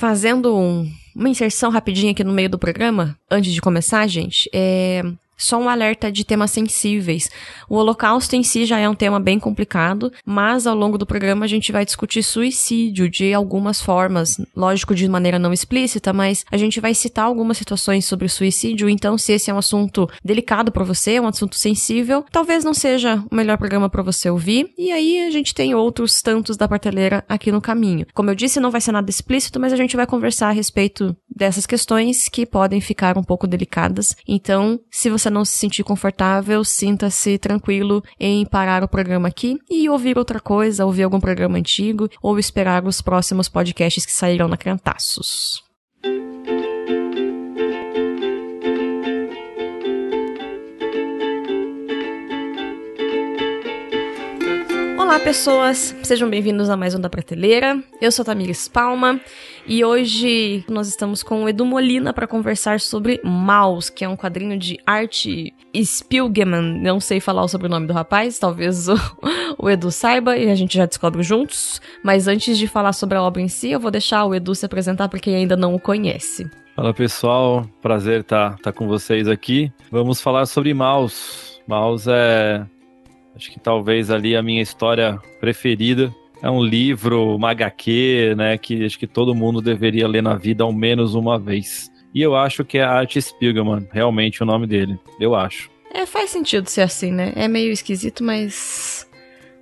Fazendo um, uma inserção rapidinha aqui no meio do programa, antes de começar, gente, é só um alerta de temas sensíveis. O Holocausto em si já é um tema bem complicado, mas ao longo do programa a gente vai discutir suicídio de algumas formas, lógico de maneira não explícita, mas a gente vai citar algumas situações sobre suicídio, então se esse é um assunto delicado para você, um assunto sensível, talvez não seja o melhor programa para você ouvir. E aí a gente tem outros tantos da prateleira aqui no caminho. Como eu disse, não vai ser nada explícito, mas a gente vai conversar a respeito dessas questões que podem ficar um pouco delicadas. Então, se você não se sentir confortável, sinta-se tranquilo em parar o programa aqui e ouvir outra coisa, ouvir algum programa antigo ou esperar os próximos podcasts que sairão na Cantaços. Olá, pessoas! Sejam bem-vindos a mais um da Prateleira. Eu sou Tamires Palma e hoje nós estamos com o Edu Molina para conversar sobre Maus, que é um quadrinho de arte Spielgeman. Não sei falar o sobrenome do rapaz, talvez o, o Edu saiba e a gente já descobre juntos. Mas antes de falar sobre a obra em si, eu vou deixar o Edu se apresentar para quem ainda não o conhece. Fala pessoal, prazer estar tá, tá com vocês aqui. Vamos falar sobre Maus. Maus é Acho que talvez ali a minha história preferida. É um livro, uma HQ, né, que acho que todo mundo deveria ler na vida ao menos uma vez. E eu acho que é Art Spiegelman, realmente o nome dele. Eu acho. É, faz sentido ser assim, né? É meio esquisito, mas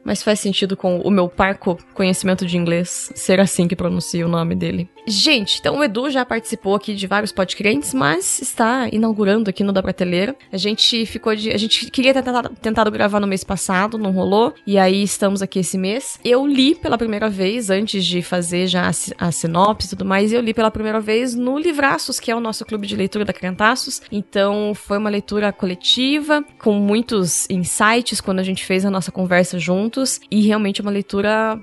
mas faz sentido com o meu parco conhecimento de inglês ser assim que pronuncia o nome dele. Gente, então o Edu já participou aqui de vários podcasts, mas está inaugurando aqui no Da Prateleira. A gente ficou de. A gente queria ter tentado, tentado gravar no mês passado, não rolou. E aí estamos aqui esse mês. Eu li pela primeira vez, antes de fazer já a, a sinopse e tudo mais, eu li pela primeira vez no Livraços, que é o nosso clube de leitura da Criantaços. Então foi uma leitura coletiva, com muitos insights quando a gente fez a nossa conversa juntos e realmente uma leitura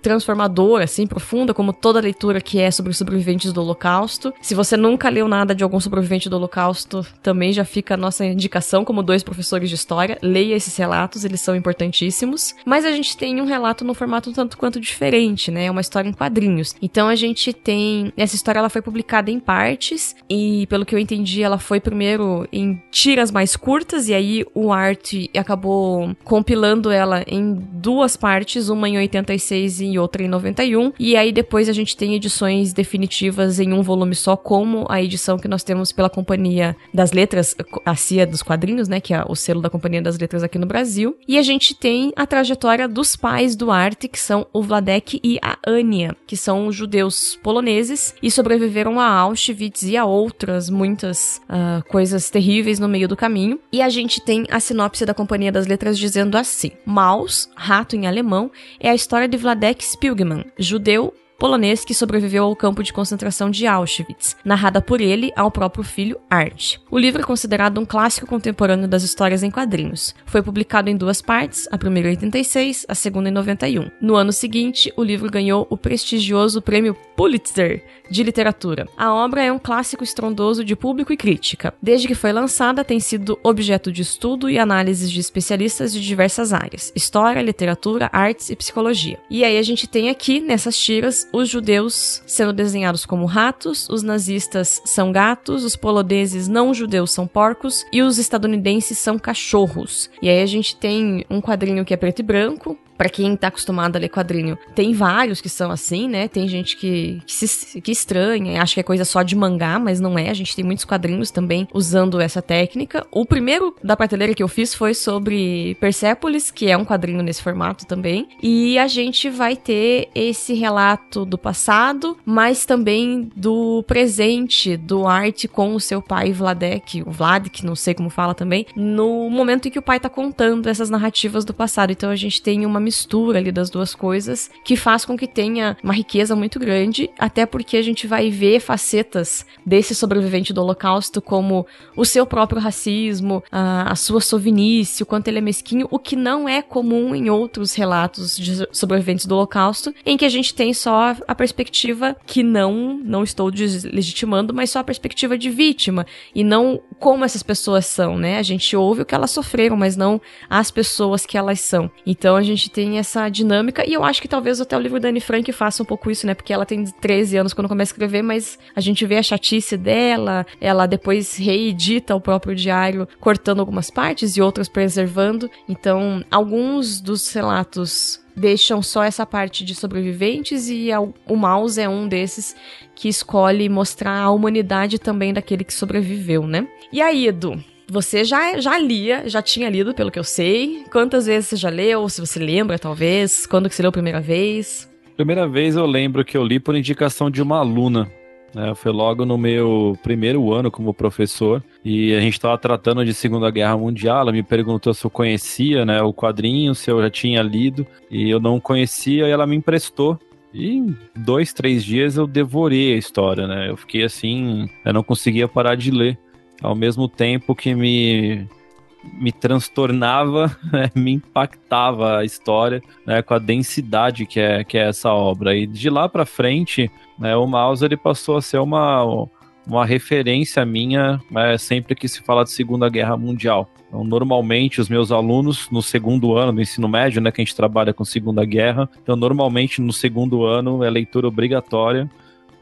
transformadora, assim, profunda, como toda leitura que é sobre sobreviventes do Holocausto. Se você nunca leu nada de algum sobrevivente do Holocausto, também já fica a nossa indicação como dois professores de história. Leia esses relatos, eles são importantíssimos. Mas a gente tem um relato no formato tanto quanto diferente, né? É uma história em quadrinhos. Então a gente tem. Essa história ela foi publicada em partes, e pelo que eu entendi, ela foi primeiro em tiras mais curtas, e aí o Art acabou compilando ela em duas partes, uma em 86 e e outra em 91. E aí depois a gente tem edições definitivas em um volume só, como a edição que nós temos pela Companhia das Letras, a CIA dos Quadrinhos, né? Que é o selo da Companhia das Letras aqui no Brasil. E a gente tem a trajetória dos pais do Arte, que são o Vladek e a Ania, que são judeus poloneses e sobreviveram a Auschwitz e a outras muitas uh, coisas terríveis no meio do caminho. E a gente tem a sinopse da Companhia das Letras dizendo assim: Maus, rato em alemão, é a história de Vladek Alex Pilgman, judeu polonês que sobreviveu ao campo de concentração de Auschwitz, narrada por ele ao próprio filho Art. O livro é considerado um clássico contemporâneo das histórias em quadrinhos. Foi publicado em duas partes, a primeira em 86, a segunda em 91. No ano seguinte, o livro ganhou o prestigioso prêmio Pulitzer de literatura. A obra é um clássico estrondoso de público e crítica. Desde que foi lançada, tem sido objeto de estudo e análises de especialistas de diversas áreas: história, literatura, artes e psicologia. E aí a gente tem aqui nessas tiras os judeus sendo desenhados como ratos, os nazistas são gatos, os poloneses não judeus são porcos e os estadunidenses são cachorros. E aí a gente tem um quadrinho que é preto e branco, para quem tá acostumado a ler quadrinho, tem vários que são assim, né? Tem gente que, que, se, que estranha, acha que é coisa só de mangá, mas não é. A gente tem muitos quadrinhos também usando essa técnica. O primeiro da prateleira que eu fiz foi sobre Persepolis, que é um quadrinho nesse formato também. E a gente vai ter esse relato do passado, mas também do presente do Arte com o seu pai Vladek, o Vlad, que não sei como fala também, no momento em que o pai tá contando essas narrativas do passado. Então a gente tem uma mistura ali das duas coisas que faz com que tenha uma riqueza muito grande, até porque a gente vai ver facetas desse sobrevivente do Holocausto, como o seu próprio racismo, a, a sua sovinice, o quanto ele é mesquinho, o que não é comum em outros relatos de sobreviventes do Holocausto, em que a gente tem só a perspectiva que não, não estou deslegitimando, mas só a perspectiva de vítima e não como essas pessoas são, né? A gente ouve o que elas sofreram, mas não as pessoas que elas são. Então a gente tem essa dinâmica, e eu acho que talvez até o livro da Anne Frank faça um pouco isso, né? Porque ela tem 13 anos quando começa a escrever, mas a gente vê a chatice dela, ela depois reedita o próprio diário, cortando algumas partes e outras preservando. Então, alguns dos relatos deixam só essa parte de sobreviventes e o Mouse é um desses que escolhe mostrar a humanidade também daquele que sobreviveu, né? E aí, Edu? Você já, já lia, já tinha lido, pelo que eu sei. Quantas vezes você já leu? Se você lembra, talvez? Quando que você leu a primeira vez? Primeira vez eu lembro que eu li por indicação de uma aluna. É, foi logo no meu primeiro ano como professor e a gente estava tratando de Segunda Guerra Mundial. Ela me perguntou se eu conhecia né, o quadrinho, se eu já tinha lido e eu não conhecia e ela me emprestou. E em dois, três dias eu devorei a história, né? Eu fiquei assim, eu não conseguia parar de ler ao mesmo tempo que me me transtornava, né, me impactava a história, né, com a densidade que é, que é essa obra. E de lá para frente, né, o Mouse ele passou a ser uma, uma referência minha né, sempre que se fala de Segunda Guerra Mundial. Então, normalmente, os meus alunos, no segundo ano do ensino médio, né, que a gente trabalha com Segunda Guerra, então, normalmente, no segundo ano é leitura obrigatória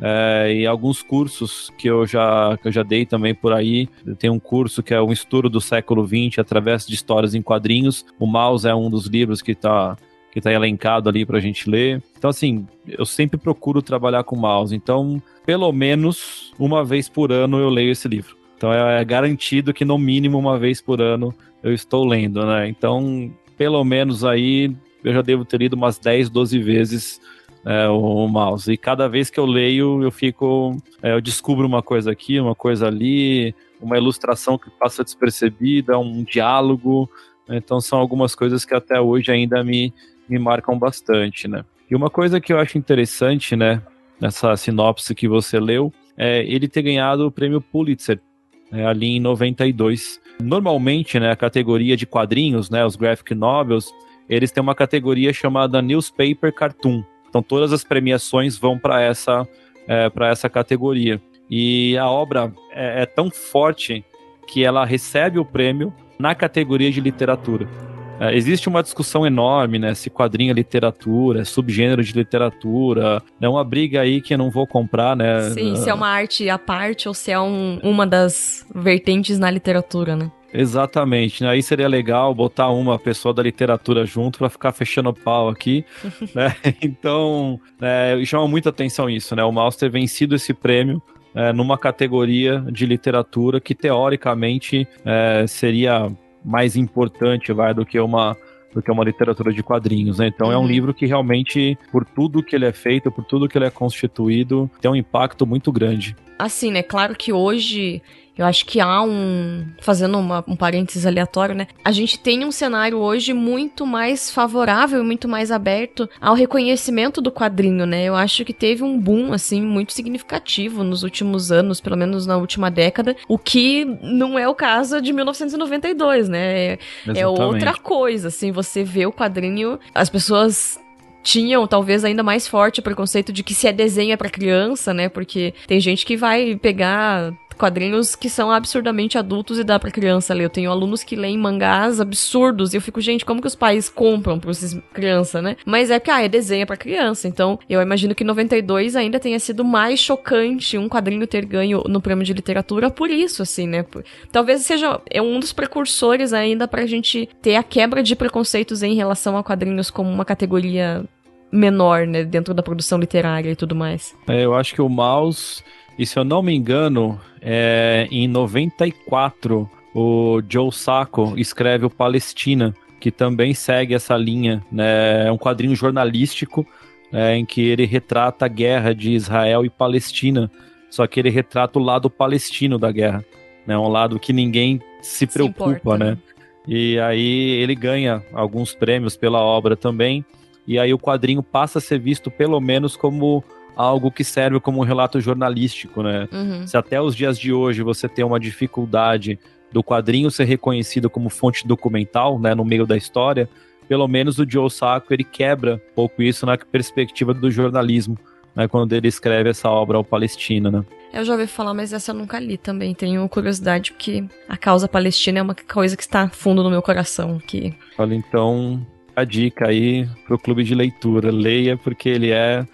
é, e alguns cursos que eu, já, que eu já dei também por aí. Tem um curso que é um estudo do século XX através de histórias em quadrinhos. O Mouse é um dos livros que está que tá elencado ali para a gente ler. Então, assim, eu sempre procuro trabalhar com mouse. Então, pelo menos uma vez por ano eu leio esse livro. Então, é, é garantido que no mínimo uma vez por ano eu estou lendo, né? Então, pelo menos aí eu já devo ter lido umas 10, 12 vezes é, o, mouse. E cada vez que eu leio, eu fico. É, eu descubro uma coisa aqui, uma coisa ali, uma ilustração que passa despercebida, um diálogo. Então são algumas coisas que até hoje ainda me, me marcam bastante, né? E uma coisa que eu acho interessante, né, nessa sinopse que você leu, é ele ter ganhado o prêmio Pulitzer é, ali em 92. Normalmente, né, a categoria de quadrinhos, né, os graphic novels, eles têm uma categoria chamada Newspaper Cartoon. Então todas as premiações vão para essa, é, essa categoria. E a obra é, é tão forte que ela recebe o prêmio na categoria de literatura. É, existe uma discussão enorme, né? Se quadrinho é literatura, é subgênero de literatura. É uma briga aí que eu não vou comprar, né? Sim, se é uma arte à parte ou se é um, uma das vertentes na literatura, né? Exatamente, né? aí seria legal botar uma pessoa da literatura junto para ficar fechando o pau aqui, né? Então, é, chama muita atenção isso, né? O Maus ter vencido esse prêmio é, numa categoria de literatura que teoricamente é, seria mais importante, vai, do que uma do que uma literatura de quadrinhos, né? Então uhum. é um uhum. livro que realmente, por tudo que ele é feito, por tudo que ele é constituído, tem um impacto muito grande. Assim, né? Claro que hoje eu acho que há um. Fazendo uma, um parênteses aleatório, né? A gente tem um cenário hoje muito mais favorável e muito mais aberto ao reconhecimento do quadrinho, né? Eu acho que teve um boom, assim, muito significativo nos últimos anos, pelo menos na última década, o que não é o caso de 1992, né? É, é outra coisa, assim, você vê o quadrinho, as pessoas tinham talvez ainda mais forte o preconceito de que se é desenho é para criança, né? Porque tem gente que vai pegar quadrinhos que são absurdamente adultos e dá para criança ler. Eu tenho alunos que leem mangás absurdos e eu fico, gente, como que os pais compram pra esses criança, né? Mas é que, ah, é desenho para criança. Então, eu imagino que 92 ainda tenha sido mais chocante um quadrinho ter ganho no prêmio de literatura por isso, assim, né? Talvez seja é um dos precursores ainda pra gente ter a quebra de preconceitos em relação a quadrinhos como uma categoria menor, né, dentro da produção literária e tudo mais. É, eu acho que o Mouse e se eu não me engano, é, em 94, o Joe Sacco escreve o Palestina, que também segue essa linha. Né? É um quadrinho jornalístico é, em que ele retrata a guerra de Israel e Palestina, só que ele retrata o lado palestino da guerra. Né? Um lado que ninguém se preocupa, se né? E aí ele ganha alguns prêmios pela obra também. E aí o quadrinho passa a ser visto pelo menos como algo que serve como um relato jornalístico, né? Uhum. Se até os dias de hoje você tem uma dificuldade do quadrinho ser reconhecido como fonte documental, né, no meio da história, pelo menos o Joe Sacco ele quebra um pouco isso na perspectiva do jornalismo, né, quando ele escreve essa obra ao Palestina, né? Eu já ouvi falar, mas essa eu nunca li também. Tenho curiosidade porque a causa palestina é uma coisa que está fundo no meu coração. Que... Olha, então a dica aí pro clube de leitura. Leia porque ele é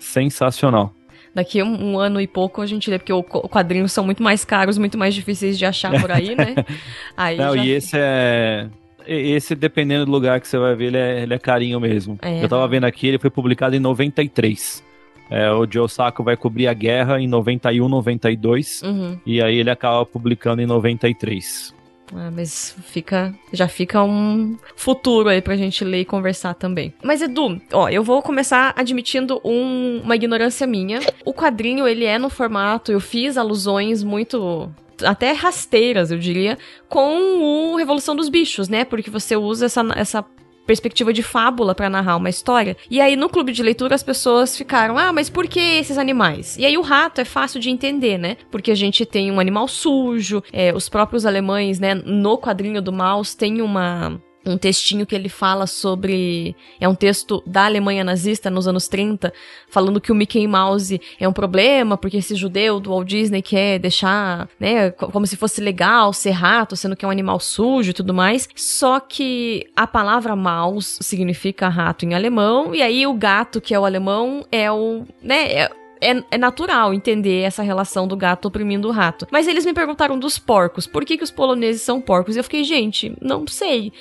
sensacional. Daqui um, um ano e pouco a gente lê, porque os quadrinhos são muito mais caros, muito mais difíceis de achar por aí, né? Aí Não, já... e esse é. Esse, dependendo do lugar que você vai ver, ele é, ele é carinho mesmo. É. Eu tava vendo aqui, ele foi publicado em 93. É, o Joe Sacco vai cobrir a guerra em 91, 92. Uhum. E aí ele acaba publicando em 93. Ah, mas fica, já fica um futuro aí pra gente ler e conversar também. Mas Edu, ó, eu vou começar admitindo um, uma ignorância minha. O quadrinho, ele é no formato, eu fiz alusões muito até rasteiras, eu diria, com o Revolução dos Bichos, né? Porque você usa essa, essa perspectiva de fábula para narrar uma história. E aí no clube de leitura as pessoas ficaram: "Ah, mas por que esses animais?". E aí o rato é fácil de entender, né? Porque a gente tem um animal sujo, é, os próprios alemães, né, no quadrinho do Maus tem uma um textinho que ele fala sobre. É um texto da Alemanha nazista nos anos 30, falando que o Mickey Mouse é um problema, porque esse judeu do Walt Disney quer deixar, né, como se fosse legal ser rato, sendo que é um animal sujo e tudo mais. Só que a palavra mouse significa rato em alemão, e aí o gato, que é o alemão, é o. né, é, é, é, natural entender essa relação do gato oprimindo o rato. Mas eles me perguntaram dos porcos. Por que, que os poloneses são porcos? E eu fiquei, gente, não sei.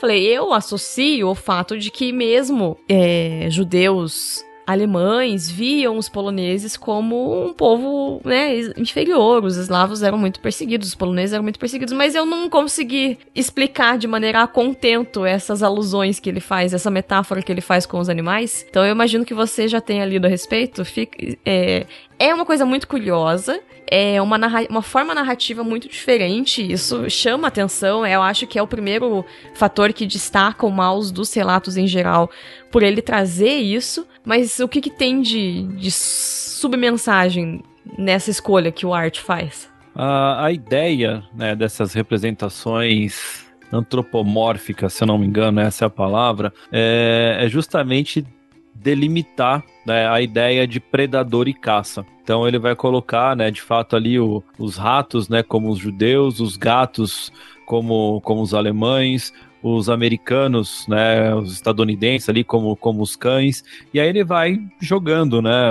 Falei, eu associo o fato de que mesmo é, judeus alemães viam os poloneses como um povo né, inferior. Os eslavos eram muito perseguidos, os poloneses eram muito perseguidos, mas eu não consegui explicar de maneira a contento essas alusões que ele faz, essa metáfora que ele faz com os animais. Então eu imagino que você já tenha lido a respeito. Fica, é, é uma coisa muito curiosa é uma, uma forma narrativa muito diferente. Isso chama atenção. Eu acho que é o primeiro fator que destaca o mouse dos relatos em geral, por ele trazer isso. Mas o que, que tem de, de submensagem nessa escolha que o Art faz? A, a ideia né, dessas representações antropomórficas, se eu não me engano, essa é a palavra, é, é justamente delimitar né, a ideia de predador e caça. Então ele vai colocar, né, de fato ali o, os ratos, né, como os judeus, os gatos como, como os alemães, os americanos, né, os estadunidenses ali como, como os cães, e aí ele vai jogando, né,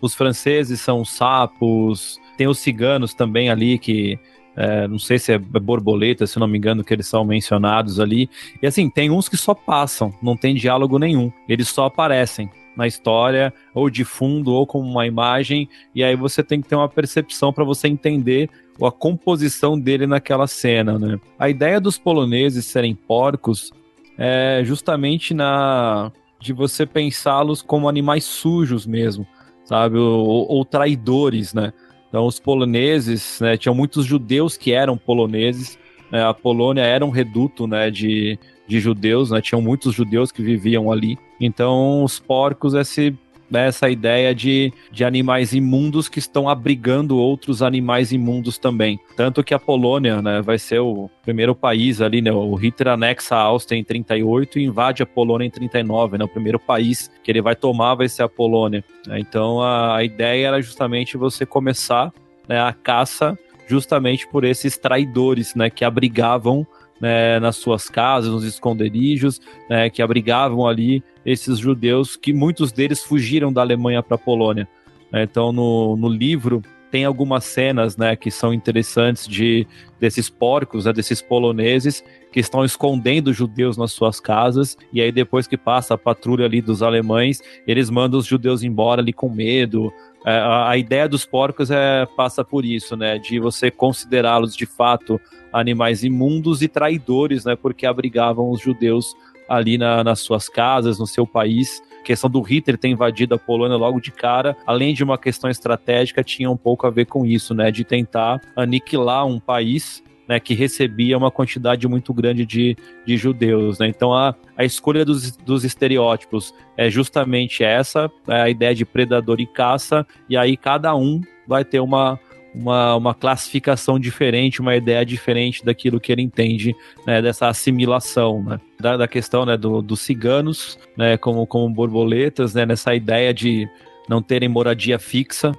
os franceses são sapos, tem os ciganos também ali que é, não sei se é borboleta, se não me engano, que eles são mencionados ali. E assim, tem uns que só passam, não tem diálogo nenhum, eles só aparecem na história, ou de fundo, ou como uma imagem, e aí você tem que ter uma percepção para você entender a composição dele naquela cena, né? A ideia dos poloneses serem porcos é justamente na de você pensá-los como animais sujos mesmo, sabe? Ou, ou, traidores, né? Então os poloneses, né? Tinham muitos judeus que eram poloneses. Né? A Polônia era um reduto, né? De, de judeus, né? Tinham muitos judeus que viviam ali. Então, os porcos, esse, essa ideia de, de animais imundos que estão abrigando outros animais imundos também. Tanto que a Polônia né, vai ser o primeiro país ali, né? O Hitler anexa a Áustria em 38 e invade a Polônia em 39, né? O primeiro país que ele vai tomar vai ser a Polônia. Né? Então, a, a ideia era justamente você começar né, a caça justamente por esses traidores, né? Que abrigavam né, nas suas casas, nos esconderijos, né, que abrigavam ali esses judeus, que muitos deles fugiram da Alemanha para a Polônia. Né. Então, no, no livro, tem algumas cenas né, que são interessantes de desses porcos, né, desses poloneses que estão escondendo judeus nas suas casas e aí depois que passa a patrulha ali dos alemães, eles mandam os judeus embora ali com medo. É, a, a, ideia dos porcos é passa por isso, né, de você considerá-los de fato animais imundos e traidores, né? Porque abrigavam os judeus ali na, nas suas casas, no seu país. A questão do Hitler ter invadido a Polônia logo de cara, além de uma questão estratégica, tinha um pouco a ver com isso, né? De tentar aniquilar um país né, que recebia uma quantidade muito grande de, de judeus. Né? Então a, a escolha dos, dos estereótipos é justamente essa, é a ideia de predador e caça, e aí cada um vai ter uma, uma, uma classificação diferente, uma ideia diferente daquilo que ele entende né, dessa assimilação, né? da, da questão né, do, dos ciganos né, como, como borboletas, né, nessa ideia de não terem moradia fixa,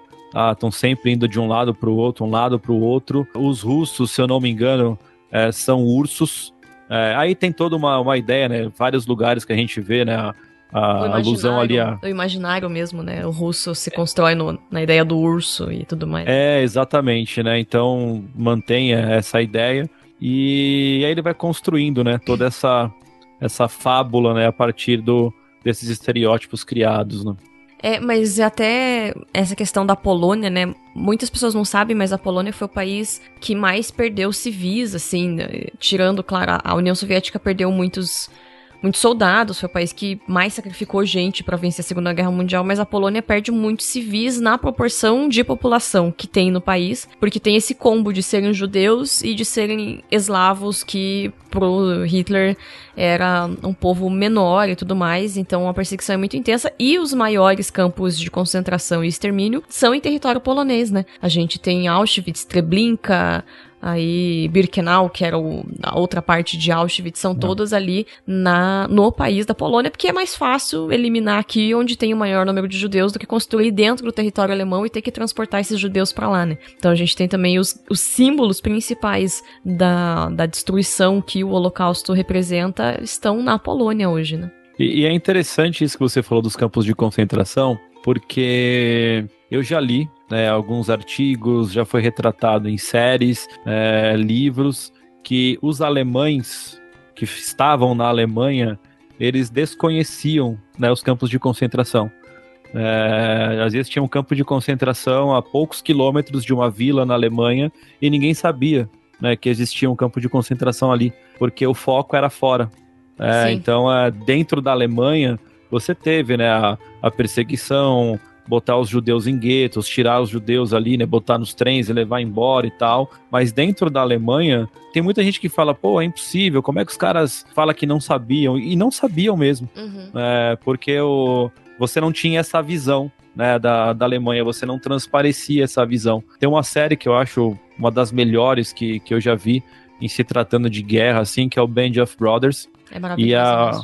estão ah, sempre indo de um lado para o outro, um lado para o outro. Os russos, se eu não me engano, é, são ursos, É, aí tem toda uma, uma ideia, né? Vários lugares que a gente vê, né? A, a alusão ali a. O imaginário mesmo, né? O russo se constrói no, na ideia do urso e tudo mais. É, exatamente, né? Então mantenha essa ideia. E aí ele vai construindo, né? Toda essa, essa fábula, né? A partir do, desses estereótipos criados, né? É, mas até essa questão da Polônia, né? Muitas pessoas não sabem, mas a Polônia foi o país que mais perdeu civis, assim, né? tirando, claro, a União Soviética perdeu muitos muitos soldados, foi o país que mais sacrificou gente para vencer a Segunda Guerra Mundial, mas a Polônia perde muitos civis na proporção de população que tem no país, porque tem esse combo de serem judeus e de serem eslavos que pro Hitler era um povo menor e tudo mais, então a perseguição é muito intensa e os maiores campos de concentração e extermínio são em território polonês, né? A gente tem Auschwitz, Treblinka, aí Birkenau, que era o, a outra parte de Auschwitz, são Não. todas ali na, no país da Polônia, porque é mais fácil eliminar aqui onde tem o maior número de judeus do que construir dentro do território alemão e ter que transportar esses judeus para lá, né? Então a gente tem também os, os símbolos principais da, da destruição que o Holocausto representa estão na Polônia hoje, né? E, e é interessante isso que você falou dos campos de concentração, porque eu já li né, alguns artigos, já foi retratado em séries, é, livros, que os alemães que estavam na Alemanha, eles desconheciam né, os campos de concentração. É, às vezes tinha um campo de concentração a poucos quilômetros de uma vila na Alemanha e ninguém sabia né, que existia um campo de concentração ali, porque o foco era fora. É, então, é, dentro da Alemanha, você teve né, a, a perseguição, botar os judeus em guetos, tirar os judeus ali, né, botar nos trens e levar embora e tal. Mas dentro da Alemanha, tem muita gente que fala, pô, é impossível, como é que os caras falam que não sabiam? E não sabiam mesmo, uhum. é, porque o, você não tinha essa visão. Né, da, da Alemanha, você não transparecia essa visão. Tem uma série que eu acho uma das melhores que, que eu já vi em se tratando de guerra, assim, que é o Band of Brothers. É maravilhoso. E a,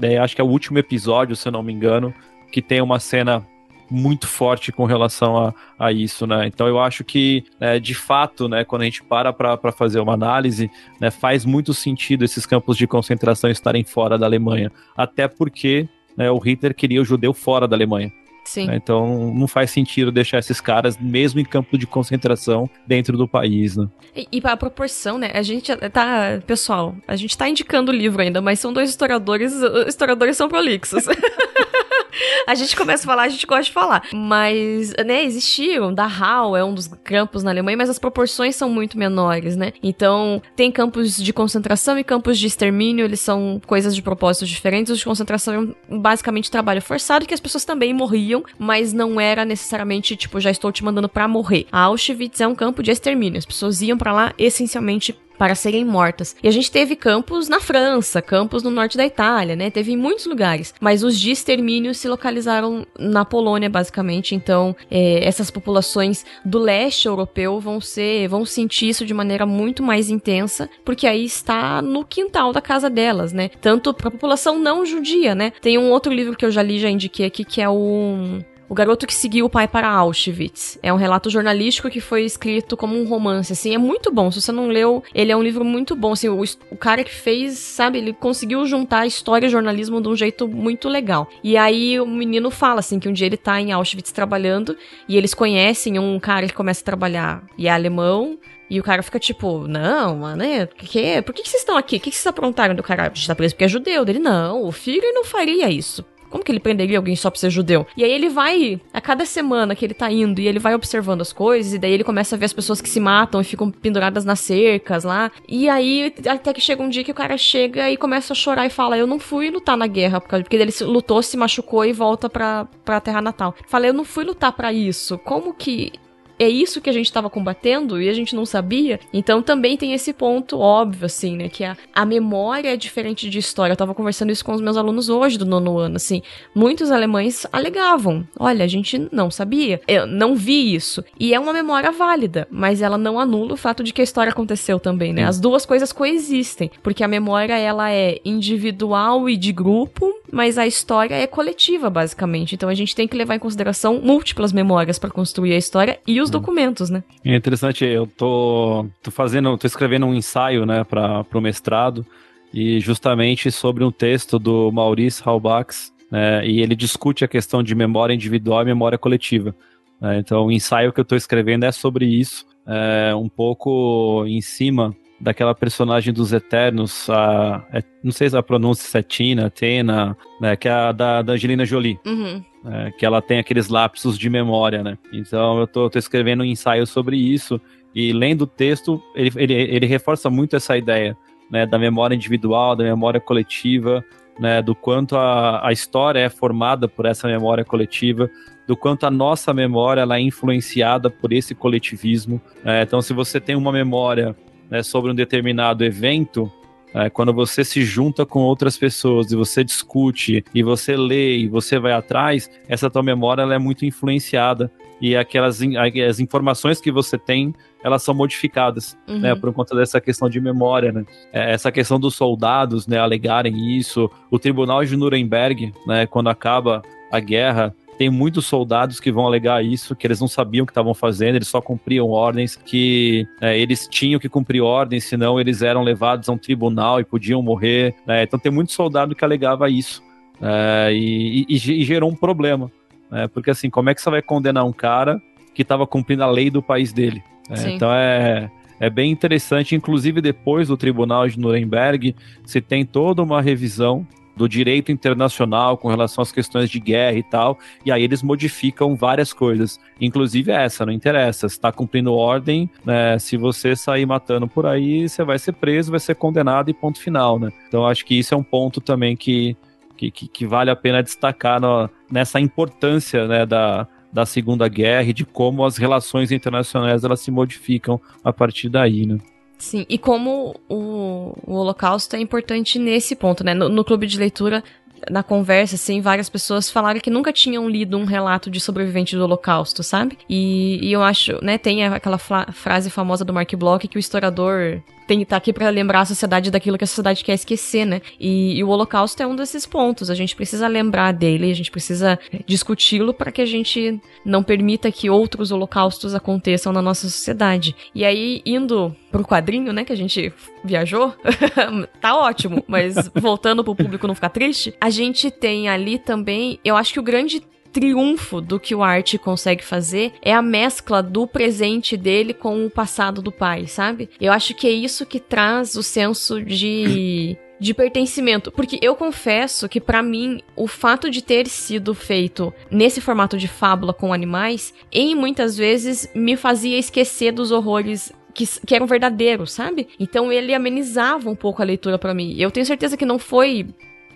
é, acho que é o último episódio, se eu não me engano, que tem uma cena muito forte com relação a, a isso, né? Então eu acho que, né, de fato, né, quando a gente para para fazer uma análise, né, faz muito sentido esses campos de concentração estarem fora da Alemanha. Até porque né, o Hitler queria o judeu fora da Alemanha. Sim. Né? Então não faz sentido deixar esses caras, mesmo em campo de concentração, dentro do país, né? E, e a proporção, né? A gente tá. Pessoal, a gente tá indicando o livro ainda, mas são dois historiadores. Historiadores são prolixos. a gente começa a falar, a gente gosta de falar. Mas, né, existiam. Dachau é um dos campos na Alemanha, mas as proporções são muito menores, né? Então, tem campos de concentração e campos de extermínio, eles são coisas de propósitos diferentes. Os de concentração é basicamente trabalho forçado, que as pessoas também morriam, mas não era necessariamente, tipo, já estou te mandando para morrer. A Auschwitz é um campo de extermínio. As pessoas iam para lá essencialmente para serem mortas. E a gente teve campos na França, campos no norte da Itália, né? Teve em muitos lugares. Mas os de extermínio se localizaram na Polônia, basicamente. Então, é, essas populações do leste europeu vão ser, vão sentir isso de maneira muito mais intensa, porque aí está no quintal da casa delas, né? Tanto para a população não judia, né? Tem um outro livro que eu já li, já indiquei aqui, que é o o Garoto que Seguiu o Pai para Auschwitz. É um relato jornalístico que foi escrito como um romance, assim, é muito bom. Se você não leu, ele é um livro muito bom, assim, o, o cara que fez, sabe, ele conseguiu juntar história e jornalismo de um jeito muito legal. E aí o menino fala, assim, que um dia ele tá em Auschwitz trabalhando e eles conhecem um cara que começa a trabalhar e é alemão, e o cara fica tipo, não, mano, é, que, por que, que vocês estão aqui? O que, que vocês aprontaram do cara? A gente tá preso porque é judeu. Dele, não, o Führer não faria isso. Como que ele prenderia alguém só por ser judeu? E aí ele vai, a cada semana que ele tá indo, e ele vai observando as coisas, e daí ele começa a ver as pessoas que se matam e ficam penduradas nas cercas lá. E aí, até que chega um dia que o cara chega e começa a chorar e fala: Eu não fui lutar na guerra, porque ele lutou, se machucou e volta pra, pra terra natal. Fala, eu não fui lutar para isso. Como que é isso que a gente estava combatendo e a gente não sabia. Então também tem esse ponto óbvio, assim, né? Que a, a memória é diferente de história. Eu tava conversando isso com os meus alunos hoje do nono ano, assim. Muitos alemães alegavam: olha, a gente não sabia, eu não vi isso. E é uma memória válida, mas ela não anula o fato de que a história aconteceu também, né? As duas coisas coexistem, porque a memória ela é individual e de grupo, mas a história é coletiva, basicamente. Então a gente tem que levar em consideração múltiplas memórias para construir a história e os os documentos, né? É interessante, eu tô, tô fazendo, tô escrevendo um ensaio, né, para o mestrado, e justamente sobre um texto do Maurice Halbach, né, e ele discute a questão de memória individual e memória coletiva. Né, então, o ensaio que eu estou escrevendo é sobre isso, é, um pouco em cima daquela personagem dos Eternos, a, é, não sei se a pronúncia é Tina, Tena, né, que é a da, da Angelina Jolie. Uhum. É, que ela tem aqueles lapsos de memória, né? Então eu tô, tô, escrevendo um ensaio sobre isso e lendo o texto, ele, ele, ele reforça muito essa ideia né, da memória individual, da memória coletiva, né, do quanto a, a história é formada por essa memória coletiva, do quanto a nossa memória ela é influenciada por esse coletivismo. Né? Então, se você tem uma memória né, sobre um determinado evento, é, quando você se junta com outras pessoas e você discute e você lê e você vai atrás, essa tua memória ela é muito influenciada e aquelas as informações que você tem elas são modificadas, uhum. né, por conta dessa questão de memória, né? É, essa questão dos soldados, né, alegarem isso, o Tribunal de Nuremberg, né, quando acaba a guerra, tem muitos soldados que vão alegar isso, que eles não sabiam o que estavam fazendo, eles só cumpriam ordens, que é, eles tinham que cumprir ordens, senão eles eram levados a um tribunal e podiam morrer. Né? Então tem muito soldado que alegava isso. É, e, e, e, gerou um problema. Né? Porque assim, como é que você vai condenar um cara que estava cumprindo a lei do país dele? É, então é, é bem interessante, inclusive depois do Tribunal de Nuremberg, se tem toda uma revisão do direito internacional com relação às questões de guerra e tal, e aí eles modificam várias coisas, inclusive essa, não interessa, está cumprindo ordem, né, se você sair matando por aí, você vai ser preso, vai ser condenado e ponto final, né? Então acho que isso é um ponto também que, que, que vale a pena destacar no, nessa importância, né, da, da Segunda Guerra e de como as relações internacionais elas se modificam a partir daí, né? Sim, e como o, o Holocausto é importante nesse ponto, né? No, no clube de leitura, na conversa, assim, várias pessoas falaram que nunca tinham lido um relato de sobrevivente do Holocausto, sabe? E, e eu acho, né, tem aquela frase famosa do Mark Bloch que o historiador tem tá aqui para lembrar a sociedade daquilo que a sociedade quer esquecer, né? E, e, o Holocausto é um desses pontos. A gente precisa lembrar dele, a gente precisa discuti-lo para que a gente não permita que outros holocaustos aconteçam na nossa sociedade. E aí, indo pro quadrinho, né, que a gente viajou, tá ótimo, mas voltando pro público não ficar triste, a gente tem ali também, eu acho que o grande triunfo do que o Art consegue fazer é a mescla do presente dele com o passado do pai, sabe? Eu acho que é isso que traz o senso de de pertencimento, porque eu confesso que para mim o fato de ter sido feito nesse formato de fábula com animais, em muitas vezes me fazia esquecer dos horrores que, que, eram verdadeiros, sabe? Então ele amenizava um pouco a leitura para mim. Eu tenho certeza que não foi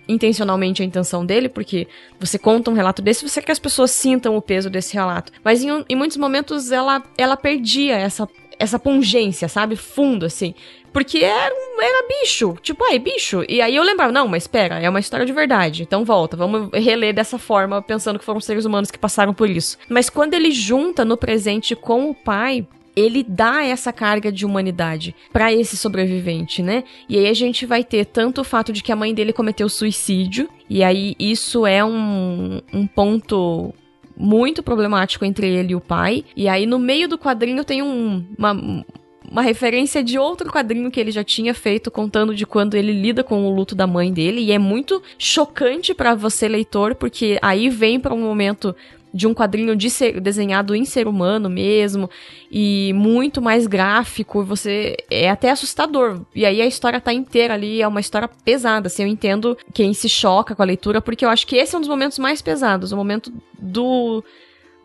intencionalmente a intenção dele, porque você conta um relato desse, você quer que as pessoas sintam o peso desse relato. Mas em, em muitos momentos ela, ela perdia essa, essa pungência, sabe? Fundo, assim. Porque era, era bicho. Tipo, ai, bicho. E aí eu lembrava, não, mas espera, é uma história de verdade. Então volta, vamos reler dessa forma, pensando que foram seres humanos que passaram por isso. Mas quando ele junta no presente com o pai, ele dá essa carga de humanidade para esse sobrevivente, né? E aí a gente vai ter tanto o fato de que a mãe dele cometeu suicídio, e aí isso é um, um ponto muito problemático entre ele e o pai. E aí no meio do quadrinho tem um, uma, uma referência de outro quadrinho que ele já tinha feito contando de quando ele lida com o luto da mãe dele e é muito chocante para você leitor porque aí vem para um momento de um quadrinho de ser, desenhado em ser humano mesmo e muito mais gráfico, você é até assustador. E aí a história tá inteira ali, é uma história pesada, assim, eu entendo quem se choca com a leitura, porque eu acho que esse é um dos momentos mais pesados, o momento do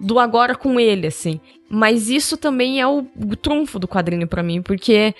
do agora com ele, assim. Mas isso também é o, o trunfo do quadrinho para mim, porque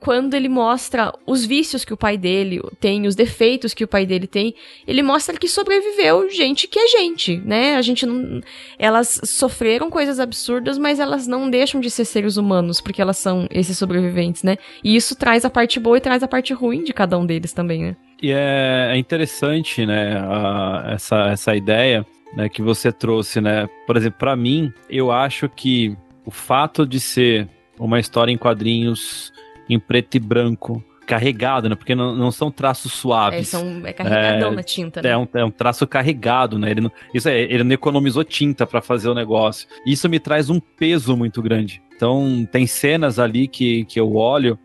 quando ele mostra os vícios que o pai dele tem, os defeitos que o pai dele tem, ele mostra que sobreviveu gente que é gente, né? A gente não. Elas sofreram coisas absurdas, mas elas não deixam de ser seres humanos, porque elas são esses sobreviventes, né? E isso traz a parte boa e traz a parte ruim de cada um deles também, né? E é, é interessante, né, a, essa, essa ideia né, que você trouxe, né? Por exemplo, para mim, eu acho que o fato de ser uma história em quadrinhos em preto e branco, carregado, né? Porque não, não são traços suaves. É, são, é carregadão é, na tinta, né? É um, é um traço carregado, né? Ele não, isso é, ele não economizou tinta para fazer o negócio. Isso me traz um peso muito grande. Então, tem cenas ali que, que eu olho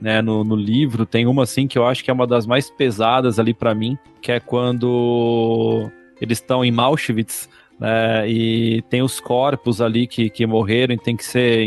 né, no, no livro. Tem uma assim que eu acho que é uma das mais pesadas ali para mim, que é quando eles estão em Auschwitz né, e tem os corpos ali que, que morreram e tem que ser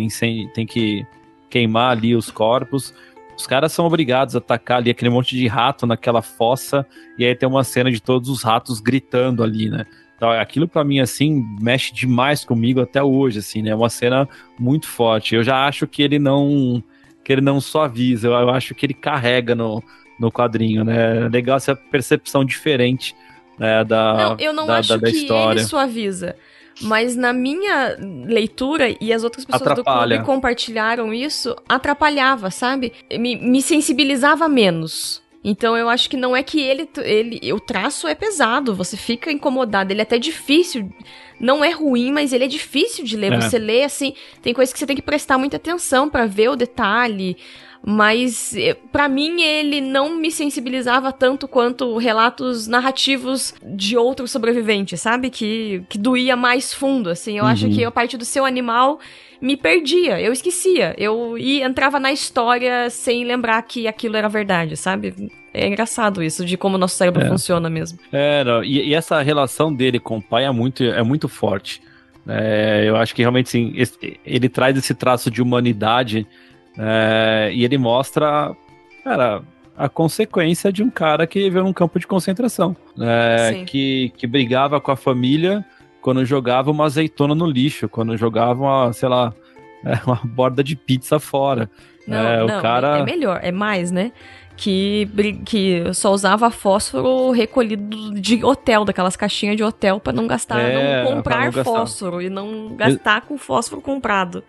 tem que queimar ali os corpos. Os caras são obrigados a atacar ali aquele monte de rato naquela fossa e aí tem uma cena de todos os ratos gritando ali, né? Então, aquilo para mim, assim, mexe demais comigo até hoje, assim, né? É uma cena muito forte. Eu já acho que ele não que ele não só avisa, eu acho que ele carrega no, no quadrinho, né? É legal essa percepção diferente né, da, não, eu não da, acho da, da que história. ele suaviza. Mas na minha leitura, e as outras pessoas Atrapalha. do clube compartilharam isso, atrapalhava, sabe? Me, me sensibilizava menos. Então eu acho que não é que ele, ele. O traço é pesado, você fica incomodado. Ele é até difícil. Não é ruim, mas ele é difícil de ler. É. Você lê assim, tem coisas que você tem que prestar muita atenção para ver o detalhe. Mas para mim ele não me sensibilizava tanto quanto relatos narrativos de outros sobreviventes, sabe? Que, que doía mais fundo, assim. Eu Uhum. acho que a parte do seu animal me perdia, eu esquecia. Eu ia, entrava na história sem lembrar que aquilo era verdade, sabe? É engraçado isso, de como o nosso cérebro É. funciona mesmo. É, não, e, e essa relação dele com o pai é muito, é muito forte. É, eu acho que realmente sim, esse- ele traz esse traço de humanidade é, e ele mostra, cara, a consequência de um cara que viveu num campo de concentração, é, que, que brigava com a família quando jogava uma azeitona no lixo, quando jogava uma, sei lá, uma borda de pizza fora. Não, É, o não, cara- é melhor, é mais, né? Que, que só usava fósforo recolhido de hotel, daquelas caixinhas de hotel, pra não gastar, É, não pra comprar não gastar. fósforo e não gastar com fósforo comprado.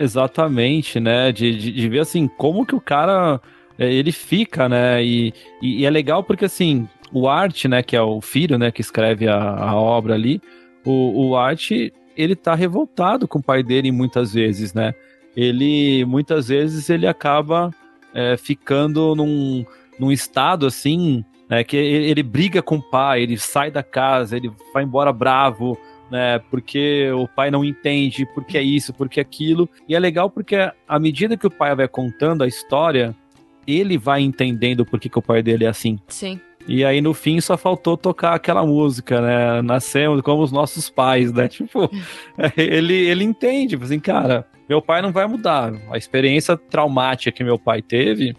Exatamente, né? De, de, de ver assim, como que o cara é, ele fica, né? E, e, e é legal porque assim, o Art, né, que é o filho, né, que escreve a, a obra ali, o, o Art, ele tá revoltado com o pai dele muitas vezes, né? Ele, muitas vezes, ele acaba é, ficando num, num estado assim, né, que ele, ele briga com o pai, ele sai da casa, ele vai embora bravo, né? Porque o pai não entende porque é isso, porque é aquilo. E é legal porque à medida que o pai vai contando a história, ele vai entendendo por que, que o pai dele é assim. Sim. E aí no fim só faltou tocar aquela música, né? Nascemos como os nossos pais, né? Tipo, ele, ele entende, tipo assim, cara, meu pai não vai mudar. A experiência traumática que meu pai teve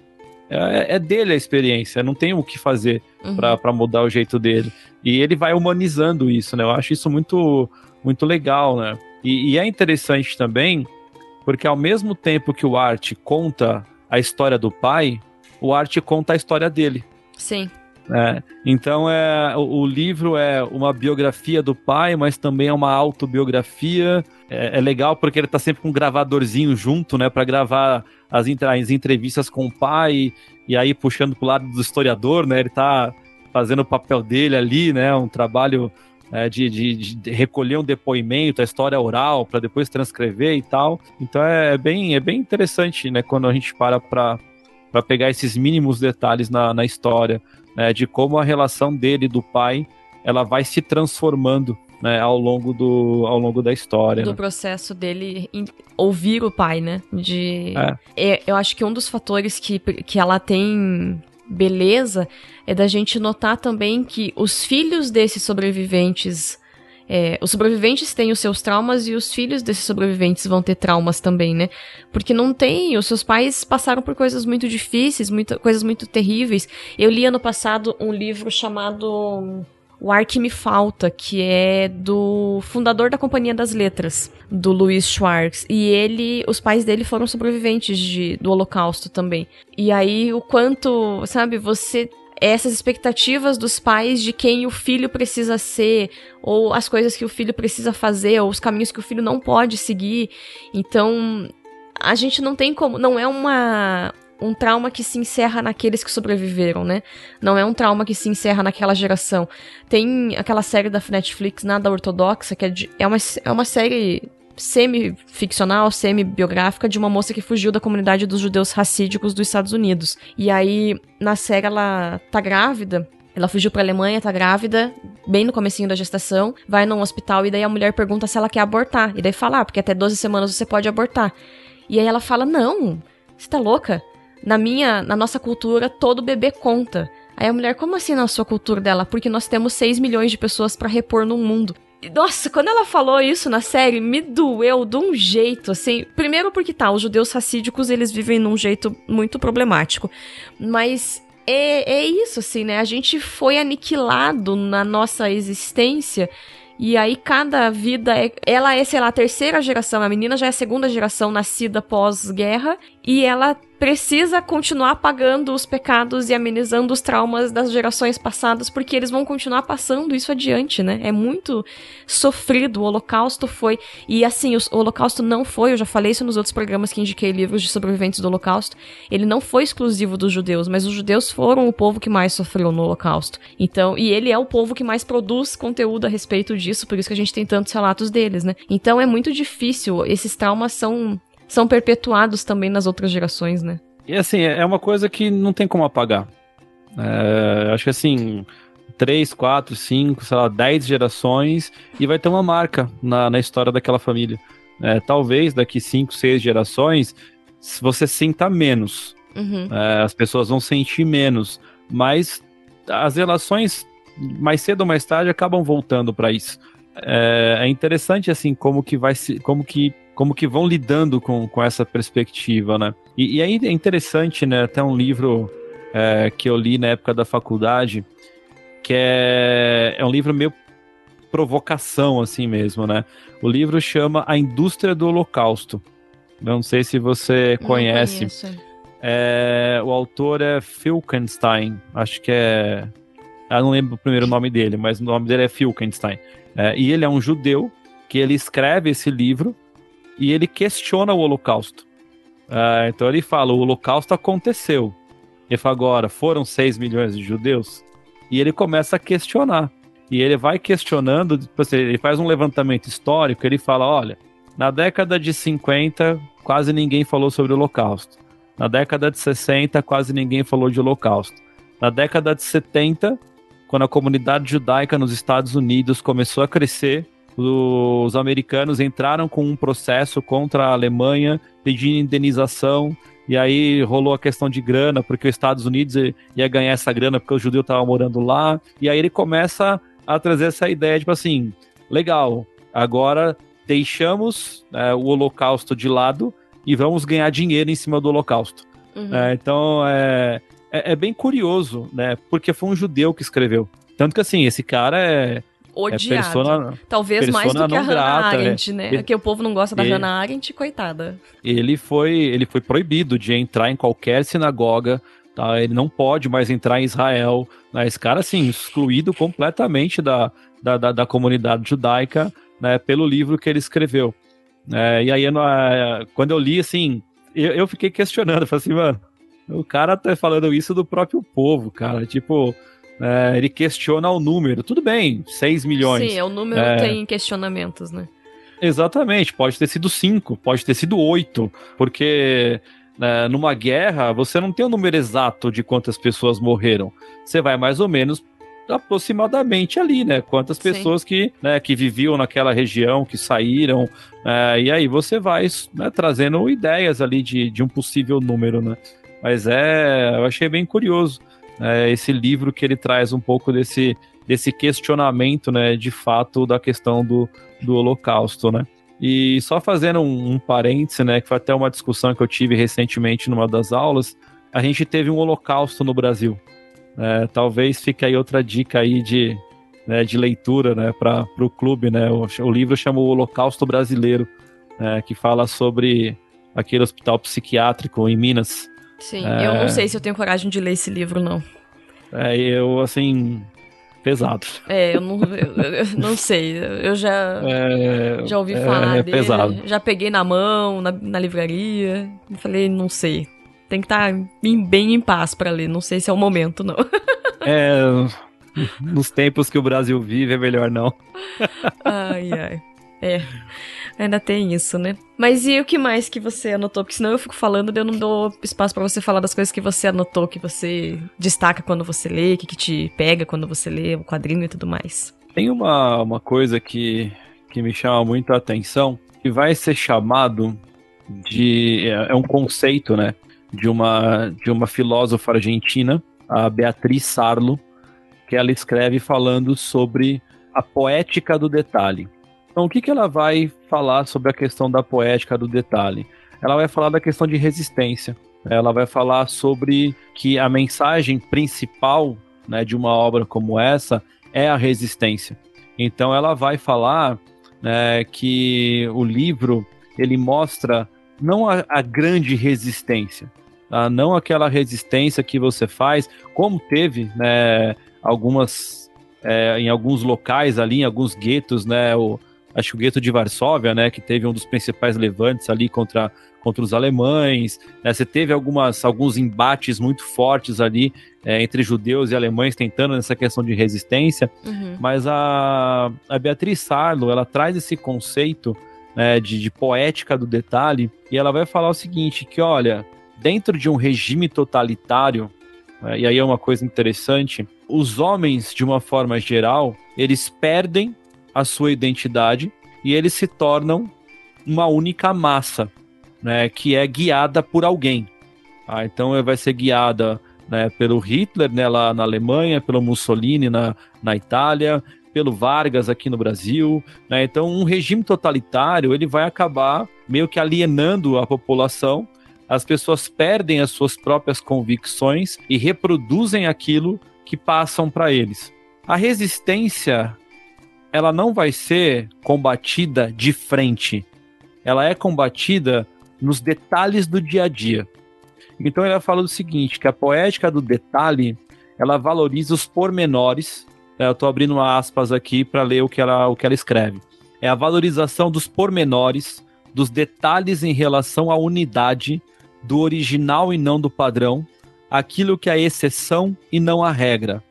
é, é dele a experiência, não tem o que fazer Uhum. pra mudar o jeito dele. E ele vai humanizando isso, né? Eu acho isso muito, muito legal, né? E, e é interessante também, porque ao mesmo tempo que o Art conta a história do pai, o Art conta a história dele. Sim. Né? Então é o, o livro é uma biografia do pai, mas também é uma autobiografia. É, é legal porque ele tá sempre com um gravadorzinho junto, né, para gravar as, as entrevistas com o pai e aí puxando pro lado do historiador, né? Ele tá fazendo o papel dele ali, né? Um trabalho é, de, de- de recolher um depoimento, a história oral, para depois transcrever e tal. Então é bem, é bem interessante, né? Quando a gente para para pegar esses mínimos detalhes na, na história né, de como a relação dele do pai ela vai se transformando né, ao longo do ao longo da história. do né? processo dele ouvir o pai, né? De. É, eu acho que um dos fatores que, que ela tem beleza é da gente notar também que os filhos desses sobreviventes. É, os sobreviventes têm os seus traumas e os filhos desses sobreviventes vão ter traumas também, né? Porque não tem, os seus pais passaram por coisas muito difíceis, muita, coisas muito terríveis. Eu li ano passado um livro chamado O Ar Que Me Falta, que é do fundador da Companhia das Letras, do Louis Schwartz. E ele, os pais dele foram sobreviventes de, do Holocausto também. E aí, o quanto, sabe, você. Essas expectativas dos pais de quem o filho precisa ser, ou as coisas que o filho precisa fazer, ou os caminhos que o filho não pode seguir. Então, a gente não tem como. Não é uma. Um trauma que se encerra naqueles que sobreviveram, né? Não é um trauma que se encerra naquela geração. Tem aquela série da Netflix, Nada Ortodoxa, que é, de- é, uma, é uma série semi-ficcional, semi-biográfica de uma moça que fugiu da comunidade dos judeus racídicos dos Estados Unidos. E aí, na série, ela tá grávida. Ela fugiu pra Alemanha, tá grávida, bem no comecinho da gestação, vai num hospital e daí a mulher pergunta se ela quer abortar. E daí fala, ah, porque até 12 semanas você pode abortar. E aí ela fala, não, você tá louca? na minha, na nossa cultura, todo bebê conta. Aí a mulher, como assim na sua cultura dela? Porque nós temos 6 milhões de pessoas para repor no mundo. Nossa, quando ela falou isso na série, me doeu de um jeito, assim. Primeiro porque tá, os judeus racídicos, eles vivem num jeito muito problemático. Mas é, é isso, assim, né? A gente foi aniquilado na nossa existência. E aí cada vida é, ela é, sei lá, a terceira geração, a menina já é a segunda geração nascida pós-guerra e ela precisa continuar pagando os pecados e amenizando os traumas das gerações passadas, porque eles vão continuar passando isso adiante, né? É muito sofrido. O Holocausto foi. E assim, o Holocausto não foi, eu já falei isso nos outros programas que indiquei livros de sobreviventes do Holocausto. Ele não foi exclusivo dos judeus, mas os judeus foram o povo que mais sofreu no Holocausto. Então, e ele é o povo que mais produz conteúdo a respeito disso, por isso que a gente tem tantos relatos deles, né? Então é muito difícil. Esses traumas são são perpetuados também nas outras gerações, né? E assim, é uma coisa que não tem como apagar. É, acho que assim, três, quatro, cinco, sei lá, dez gerações e vai ter uma marca na, na história daquela família. É, talvez daqui cinco, seis gerações você sinta menos. Uhum. É, as pessoas vão sentir menos. Mas as relações, mais cedo ou mais tarde, acabam voltando para isso. É, é, interessante assim como que vai se, como que como que vão lidando com, com essa perspectiva, né? E, e aí é interessante, né? Até um livro é, que eu li na época da faculdade, que é, é um livro meio provocação, assim mesmo, né? O livro chama A Indústria do Holocausto. Não sei se você conhece. É, o autor é Filkenstein, acho que é. Eu não lembro o primeiro nome dele, mas o nome dele é Filkenstein. É, e ele é um judeu que ele escreve esse livro e ele questiona o Holocausto. Uh, então ele fala: o Holocausto aconteceu. Ele fala agora, foram 6 milhões de judeus? E ele começa a questionar. E ele vai questionando, tipo assim, ele faz um levantamento histórico, ele fala: olha, na década de 50, quase ninguém falou sobre o Holocausto. Na década de 60, quase ninguém falou de Holocausto. Na década de 70, quando a comunidade judaica nos Estados Unidos começou a crescer, os americanos entraram com um processo contra a Alemanha pedindo indenização e aí rolou a questão de grana, porque os Estados Unidos ia ganhar essa grana porque o judeu estava morando lá. E aí ele começa a trazer essa ideia, tipo assim, legal, agora deixamos é, o holocausto de lado e vamos ganhar dinheiro em cima do holocausto. Uhum. É, então é, é, é, bem curioso, né? Porque foi um judeu que escreveu. Tanto que assim, esse cara é odiado. É persona, Talvez mais do que a Hannah grata, é. Arendt, né? Porque o povo não gosta da ele, Hannah Arendt, coitada. Ele foi, ele foi proibido de entrar em qualquer sinagoga, tá? Ele não pode mais entrar em Israel. Né? Esse cara, assim, excluído completamente da, da, da, da comunidade judaica, né? Pelo livro que ele escreveu. É, e aí, é, quando eu li, assim, eu, eu fiquei questionando, falei assim, mano, o cara tá falando isso do próprio povo, cara. Tipo, é, ele questiona o número. Tudo bem, 6 milhões. Sim, é, o número é... tem questionamentos, né? Exatamente, pode ter sido 5, pode ter sido 8, porque né, numa guerra você não tem o um número exato de quantas pessoas morreram. Você vai mais ou menos aproximadamente ali, né? Quantas pessoas que, né, que viviam naquela região, que saíram, é, e aí você vai né, trazendo ideias ali de, de um possível número, né? Mas é, eu achei bem curioso é, esse livro que ele traz um pouco desse, desse questionamento, né, de fato, da questão do, do Holocausto, né. E só fazendo um, um parêntese, né, que foi até uma discussão que eu tive recentemente numa das aulas, a gente teve um Holocausto no Brasil. É, talvez fique aí outra dica aí de, né, de leitura, né, para o clube, né. O, o, livro chama o Holocausto Brasileiro, né, que fala sobre aquele hospital psiquiátrico em Minas, Sim, é... eu não sei se eu tenho coragem de ler esse livro, não. É, eu, assim, pesado. É, eu não, eu, eu não sei. Eu já, é, já ouvi é, falar é dele. Pesado. Já peguei na mão, na, na livraria. E falei, não sei. Tem que estar tá bem em paz para ler. Não sei se é o momento, não. É. Nos tempos que o Brasil vive, é melhor não. Ai, ai. É. Ainda tem isso, né? Mas e o que mais que você anotou? Porque senão eu fico falando e eu não dou espaço para você falar das coisas que você anotou, que você destaca quando você lê, que, que te pega quando você lê o quadrinho e tudo mais. Tem uma, uma coisa que, que me chama muito a atenção, que vai ser chamado de. É, é um conceito, né? de uma, de uma filósofa argentina, a Beatriz Sarlo, que ela escreve falando sobre a poética do detalhe. Então, o que, que ela vai falar sobre a questão da poética do detalhe? Ela vai falar da questão de resistência. Ela vai falar sobre que a mensagem principal né, de uma obra como essa é a resistência. Então, ela vai falar né, que o livro ele mostra não a, a grande resistência, tá? não aquela resistência que você faz, como teve né, algumas é, em alguns locais ali, em alguns guetos, né, o, acho que o gueto de Varsóvia, né, que teve um dos principais levantes ali contra, contra os alemães, né, você teve algumas, alguns embates muito fortes ali é, entre judeus e alemães tentando nessa questão de resistência, uhum. mas a, a Beatriz Sarlo, ela traz esse conceito né, de, de poética do detalhe e ela vai falar o seguinte, que olha, dentro de um regime totalitário, é, e aí é uma coisa interessante, os homens, de uma forma geral, eles perdem a sua identidade e eles se tornam uma única massa, né, que é guiada por alguém. Ah, então vai ser guiada né, pelo Hitler né, lá na Alemanha, pelo Mussolini na, na Itália, pelo Vargas aqui no Brasil. Né? Então, um regime totalitário ele vai acabar meio que alienando a população. As pessoas perdem as suas próprias convicções e reproduzem aquilo que passam para eles. A resistência ela não vai ser combatida de frente. Ela é combatida nos detalhes do dia a dia. Então ela fala o seguinte, que a poética do detalhe, ela valoriza os pormenores. Né, eu estou abrindo aspas aqui para ler o que, ela, o que ela escreve. É a valorização dos pormenores, dos detalhes em relação à unidade, do original e não do padrão, aquilo que é a exceção e não a regra.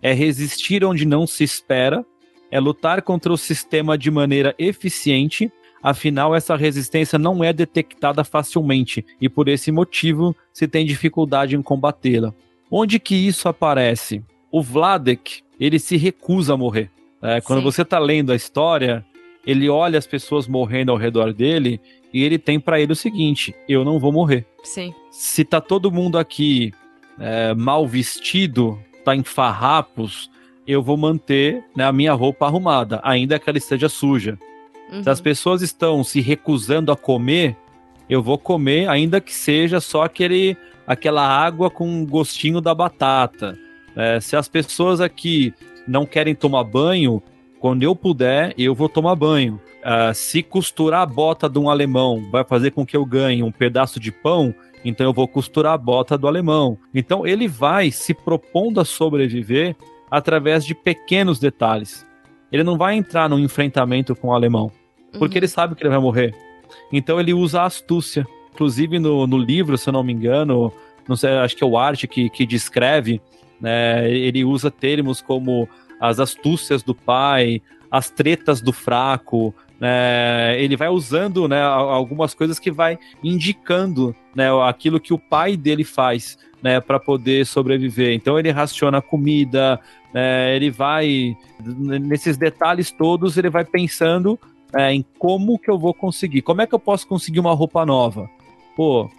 É resistir onde não se espera é lutar contra o sistema de maneira eficiente, afinal, essa resistência não é detectada facilmente e por esse motivo se tem dificuldade em combatê-la. Onde que isso aparece? O Vladek, ele se recusa a morrer. É, quando Sim. você está lendo a história, ele olha as pessoas morrendo ao redor dele e ele tem para ele o seguinte: eu não vou morrer. Sim. Se tá todo mundo aqui é, mal vestido, tá em farrapos, eu vou manter né, a minha roupa arrumada, ainda que ela esteja suja. Uhum. Se as uhum. pessoas estão se recusando a comer, eu vou comer, ainda que seja só aquele, aquela água com gostinho da batata. É, se as pessoas aqui não querem tomar banho, quando eu puder, eu vou tomar banho. Uh, se costurar a bota de um alemão vai fazer com que eu ganhe um pedaço de pão, então eu vou costurar a bota do alemão. Então ele vai se propondo a sobreviver através de pequenos detalhes. Ele não vai entrar num enfrentamento com o alemão, porque uhum. ele sabe que ele vai morrer. Então ele usa a astúcia. Inclusive no, no livro, se eu não me engano, não sei, acho que é o Arte que, que descreve, né, ele usa termos como as astúcias do pai, as tretas do fraco, né, ele vai usando né, algumas coisas que vai indicando né, aquilo que o pai dele faz né, para poder sobreviver. Então ele raciona comida, é, ele vai nesses detalhes todos, ele vai pensando é, em como que eu vou conseguir, como é que eu posso conseguir uma roupa nova. Pô,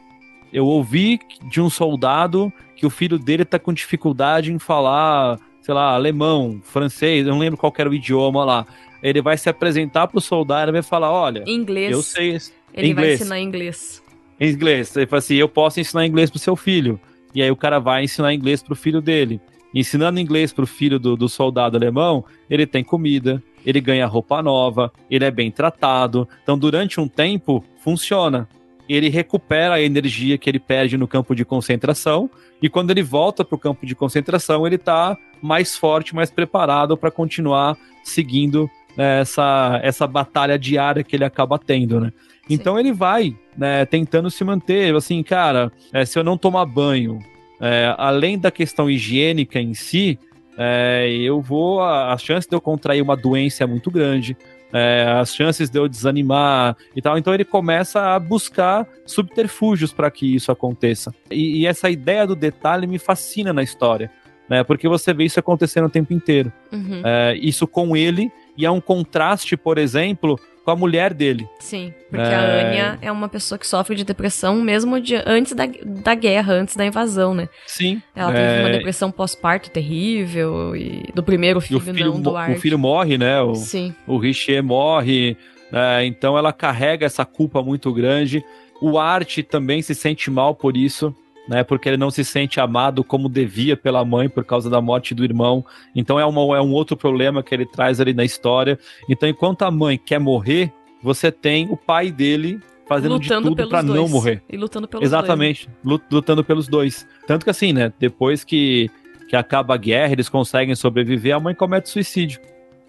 eu ouvi de um soldado que o filho dele está com dificuldade em falar, sei lá, alemão, francês, eu não lembro qual era o idioma lá. Ele vai se apresentar pro soldado e vai falar, olha, inglês. Eu sei, ele inglês. vai ensinar inglês. Inglês. Ele fala assim, eu posso ensinar inglês pro seu filho. E aí o cara vai ensinar inglês pro filho dele ensinando inglês pro filho do, do soldado alemão, ele tem comida, ele ganha roupa nova, ele é bem tratado. Então, durante um tempo, funciona. Ele recupera a energia que ele perde no campo de concentração, e quando ele volta para o campo de concentração, ele está mais forte, mais preparado para continuar seguindo né, essa, essa batalha diária que ele acaba tendo, né? Então ele vai né, tentando se manter, assim, cara, é, se eu não tomar banho, é, além da questão higiênica em si, é, eu vou. A, a, chance de eu contrair uma doença é muito grande. É, as chances de eu desanimar e tal. Então ele começa a buscar subterfúgios para que isso aconteça. E, e, essa ideia do detalhe me fascina na história, né? Porque você vê isso acontecendo o tempo inteiro. Uhum. É, isso com ele, e é um contraste, por exemplo, com a mulher dele. Sim, porque é... a Anya é uma pessoa que sofre de depressão mesmo de, antes da, da guerra, antes da invasão, né? Sim. Ela teve uma é. depressão pós-parto terrível e do primeiro filho, filho não do Art. O filho morre, né? O, Sim. O Richer morre, né? então ela carrega essa culpa muito grande. O Art também se sente mal por isso né? Porque ele não se sente amado como devia pela mãe por causa da morte do irmão. Então é, uma, é um outro problema que ele traz ali na história. Então, enquanto a mãe quer morrer, você tem o pai dele fazendo lutando de tudo para não morrer. E lutando pelos Exatamente, dois. lutando pelos dois. Tanto que assim, né? Depois que, que acaba a guerra, eles conseguem sobreviver, a mãe comete suicídio.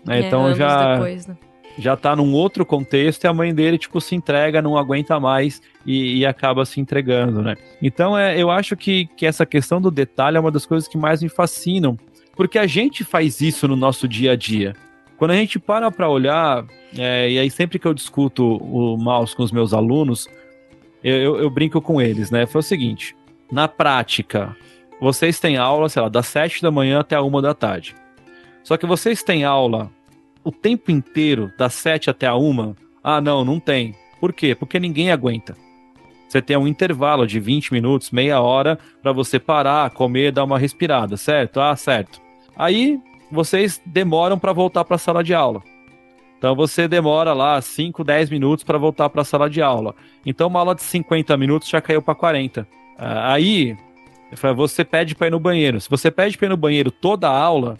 Né? É, então já. Depois, né? Já tá num outro contexto e a mãe dele, tipo, se entrega, não aguenta mais e, e acaba se entregando, né? Então, é, eu acho que, que essa questão do detalhe é uma das coisas que mais me fascinam, porque a gente faz isso no nosso dia a dia. Quando a gente para para olhar, é, e aí sempre que eu discuto o mouse com os meus alunos, eu, eu, eu brinco com eles, né? Foi o seguinte, na prática, vocês têm aula, sei lá, das sete da manhã até a uma da tarde. Só que vocês têm aula o tempo inteiro, das 7 até a 1, ah, não, não tem. Por quê? Porque ninguém aguenta. Você tem um intervalo de 20 minutos, meia hora, para você parar, comer, dar uma respirada, certo? Ah, certo. Aí vocês demoram para voltar para a sala de aula. Então você demora lá 5, 10 minutos para voltar para a sala de aula. Então uma aula de 50 minutos já caiu para 40. Ah, aí você pede para ir no banheiro. Se você pede para ir no banheiro toda a aula,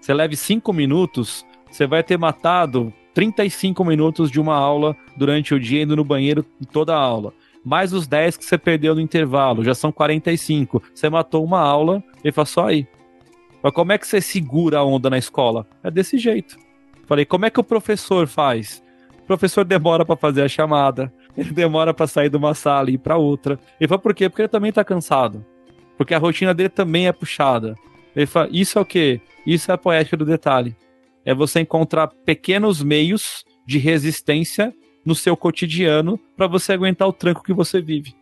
você leve 5 minutos você vai ter matado 35 minutos de uma aula durante o dia indo no banheiro toda a aula. Mais os 10 que você perdeu no intervalo, já são 45. Você matou uma aula e faz só aí. Mas como é que você segura a onda na escola? É desse jeito. Falei, como é que o professor faz? O professor demora para fazer a chamada, ele demora para sair de uma sala e ir para outra. Ele fala, por quê? Porque ele também tá cansado. Porque a rotina dele também é puxada. Ele fala, isso é o quê? Isso é a poética do detalhe é você encontrar pequenos meios de resistência no seu cotidiano para você aguentar o tranco que você vive.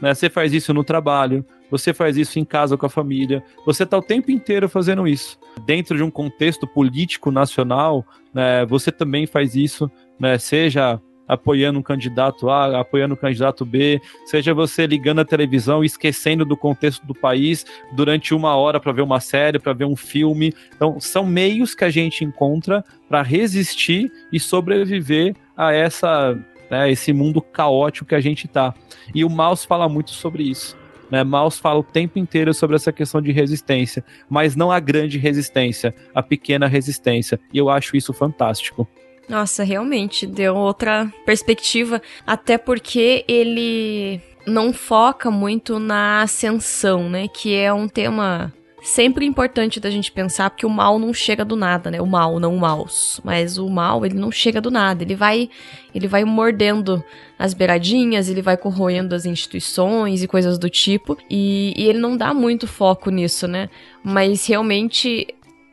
Né? Você faz isso no trabalho, você faz isso em casa com a família, você está o tempo inteiro fazendo isso. Dentro de um contexto político nacional, né, você também faz isso, né, seja apoiando um candidato A, apoiando um candidato B, seja você ligando a televisão e esquecendo do contexto do país durante uma hora para ver uma série, para ver um filme. Então, são meios que a gente encontra para resistir e sobreviver a essa né, esse mundo caótico que a gente tá. E o Maus fala muito sobre isso. Né? Maus fala o tempo inteiro sobre essa questão de resistência, mas não a grande resistência, a pequena resistência. E eu acho isso fantástico. Nossa, realmente deu outra perspectiva, até porque ele não foca muito na ascensão, né? Que é um tema sempre importante da gente pensar, porque o mal não chega do nada, né? O mal, não o maus. Mas o mal, ele não chega do nada. Ele vai, ele vai mordendo as beiradinhas, ele vai corroendo as instituições e coisas do tipo. E, e ele não dá muito foco nisso, né? Mas realmente,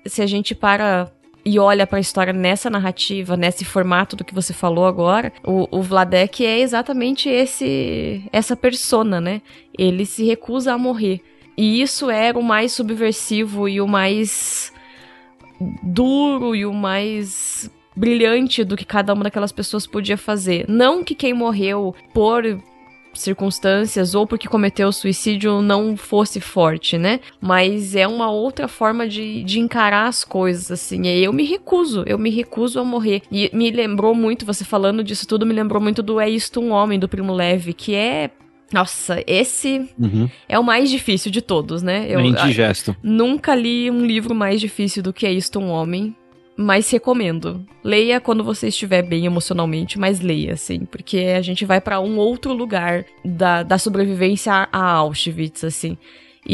se a gente para e olha para a história nessa narrativa, nesse formato do que você falou agora, o, o Vladek é exatamente esse essa persona, né? Ele se recusa a morrer. E isso era o mais subversivo e o mais duro e o mais brilhante do que cada uma daquelas pessoas podia fazer. Não que quem morreu por circunstâncias ou porque cometeu suicídio não fosse forte, né? Mas é uma outra forma de, de encarar as coisas, assim. E eu me recuso, eu me recuso a morrer. E me lembrou muito, você falando disso tudo, me lembrou muito do É Isto um Homem, do Primo Leve, que é nossa, esse uhum. é o mais difícil de todos, né? Eu, é indigesto. nunca li um livro mais difícil do que É Isto um Homem mas recomendo. Leia quando você estiver bem emocionalmente, mas leia, assim, porque a gente vai para um outro lugar da, da sobrevivência a Auschwitz, assim.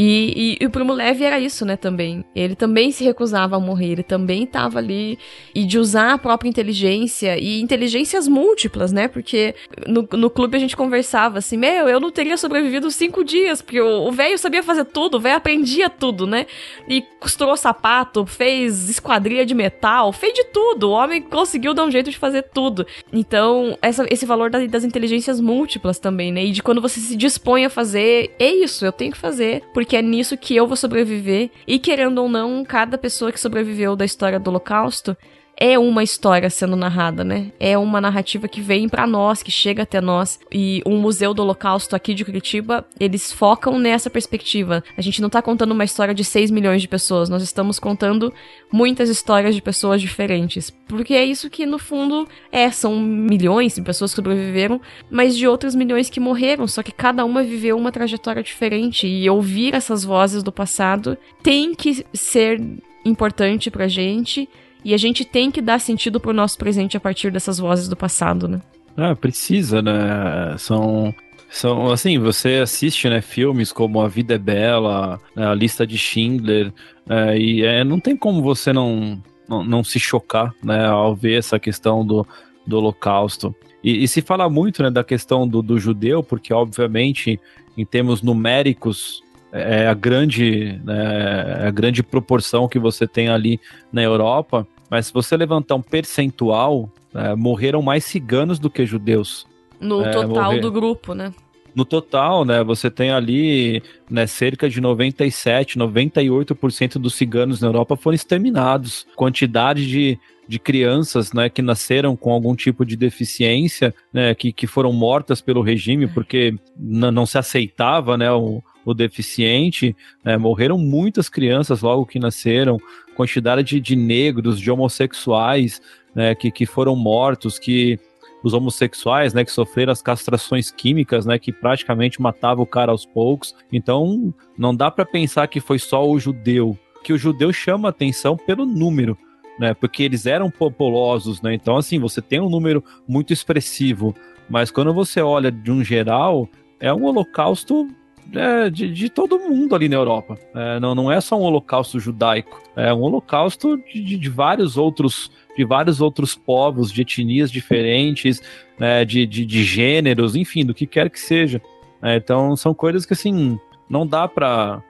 E, e, e, o Primo Levi era isso, né, também. Ele também se recusava a morrer, ele também estava ali. E de usar a própria inteligência, e inteligências múltiplas, né? Porque no, no clube a gente conversava assim: meu, eu não teria sobrevivido cinco dias, porque o velho sabia fazer tudo, o velho aprendia tudo, né? E costurou sapato, fez esquadrilha de metal, fez de tudo. O homem conseguiu dar um jeito de fazer tudo. Então, essa, esse valor das, das inteligências múltiplas também, né? E de quando você se dispõe a fazer, é isso, eu tenho que fazer porque é nisso que eu vou sobreviver. E querendo ou não, cada pessoa que sobreviveu da história do Holocausto é uma história sendo narrada, né? É uma narrativa que vem para nós, que chega até nós. E o Museu do Holocausto aqui de Curitiba, eles focam nessa perspectiva. A gente não tá contando uma história de 6 milhões de pessoas, nós estamos contando muitas histórias de pessoas diferentes. Porque é isso que, no fundo, é. São milhões de pessoas que sobreviveram, mas de outros milhões que morreram. Só que cada uma viveu uma trajetória diferente. E ouvir essas vozes do passado tem que ser importante pra gente e a gente tem que dar sentido pro nosso presente a partir dessas vozes do passado, né? Ah, precisa, né? São são assim, você assiste, né, filmes como A Vida é Bela, né, A Lista de Schindler, é, e é, não tem como você não, não, não, se chocar, né, ao ver essa questão do, do Holocausto. E, e se fala muito, né, da questão do, do judeu, porque obviamente, em termos numéricos, é, é a grande, né, é a grande proporção que você tem ali na Europa. Mas se você levantar um percentual, é, morreram mais ciganos do que judeus. No é, total morrer... do grupo, né? No total, né, você tem ali né, cerca de 97, 98% dos ciganos na Europa foram exterminados. Quantidade de, de crianças né, que nasceram com algum tipo de deficiência, né, que, que foram mortas pelo regime porque não se aceitava né, o, o deficiente, né, morreram muitas crianças logo que nasceram, quantidade de, de negros, de homossexuais né, que, que foram mortos, que os homossexuais, né, que sofreram as castrações químicas, né, que praticamente matava o cara aos poucos. Então, não dá para pensar que foi só o judeu, que o judeu chama atenção pelo número, né, porque eles eram populosos, né. Então, assim, você tem um número muito expressivo, mas quando você olha de um geral, é um holocausto é, de, de, todo mundo ali na Europa. É, não, não é só um holocausto judaico, é um holocausto de, de vários outros de vários outros povos, de etnias diferentes, né, de, de, de, gêneros, enfim, do que quer que seja. É, então são coisas que assim não dá para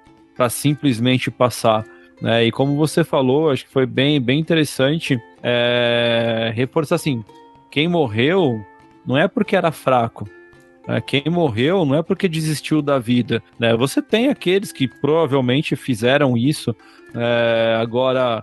simplesmente passar. Né? E como você falou, acho que foi bem, bem interessante é, reforçar assim: quem morreu não é porque era fraco, é, quem morreu não é porque desistiu da vida. Né? Você tem aqueles que provavelmente fizeram isso. É, agora,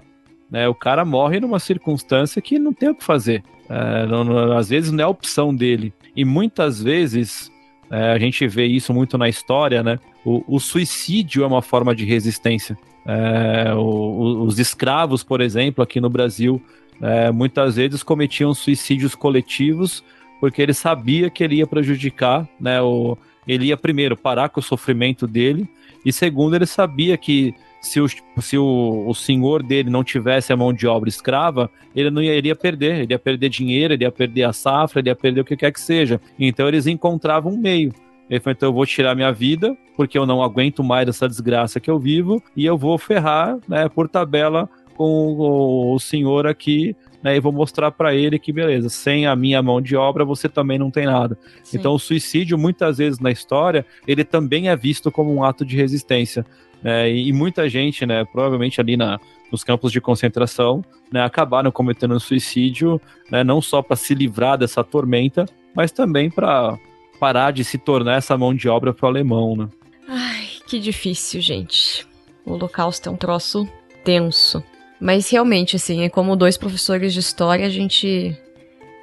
né, o cara morre numa circunstância que não tem o que fazer. É, não, não, às vezes não é opção dele. E muitas vezes é, a gente vê isso muito na história, né? O, o suicídio é uma forma de resistência. É, o, os escravos, por exemplo, aqui no Brasil, é, muitas vezes cometiam suicídios coletivos porque ele sabia que ele ia prejudicar, né? O, ele ia primeiro parar com o sofrimento dele e segundo ele sabia que se o, se o, o senhor dele não tivesse a mão de obra escrava, ele não ia, ele ia perder, ele ia perder dinheiro, ele ia perder a safra, ele ia perder o que quer que seja. Então eles encontravam um meio. Ele falou, então eu vou tirar minha vida, porque eu não aguento mais essa desgraça que eu vivo, e eu vou ferrar, né, por tabela com o, o senhor aqui né, e vou mostrar para ele que, beleza, sem a minha mão de obra você também não tem nada. Sim. Então, o suicídio, muitas vezes na história, ele também é visto como um ato de resistência. Né, e, e, muita gente, né, provavelmente ali na, nos campos de concentração, né, acabaram cometendo um suicídio, né, não só para se livrar dessa tormenta, mas também para parar de se tornar essa mão de obra para o alemão. Né? Ai, que difícil, gente. O Holocausto é um troço tenso. Mas realmente, assim, é como dois professores de história, a gente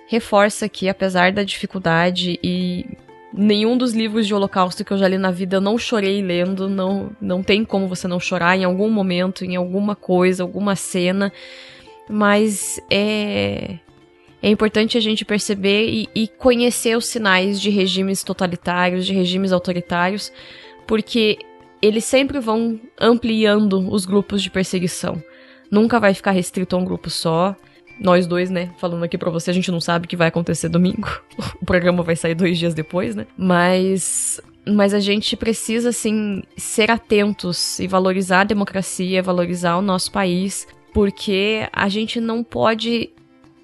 reforça que, apesar da dificuldade e nenhum dos livros de Holocausto que eu já li na vida eu não chorei lendo, não, não tem como você não chorar em algum momento, em alguma coisa, alguma cena, mas é, é importante a gente perceber e, e conhecer os sinais de regimes totalitários, de regimes autoritários, porque eles sempre vão ampliando os grupos de perseguição nunca vai ficar restrito a um grupo só. Nós dois, né, falando aqui pra você, a gente não sabe o que vai acontecer domingo. o programa vai sair dois dias depois, né? Mas mas a gente precisa, assim, ser atentos e valorizar a democracia, valorizar o nosso país, porque a gente não pode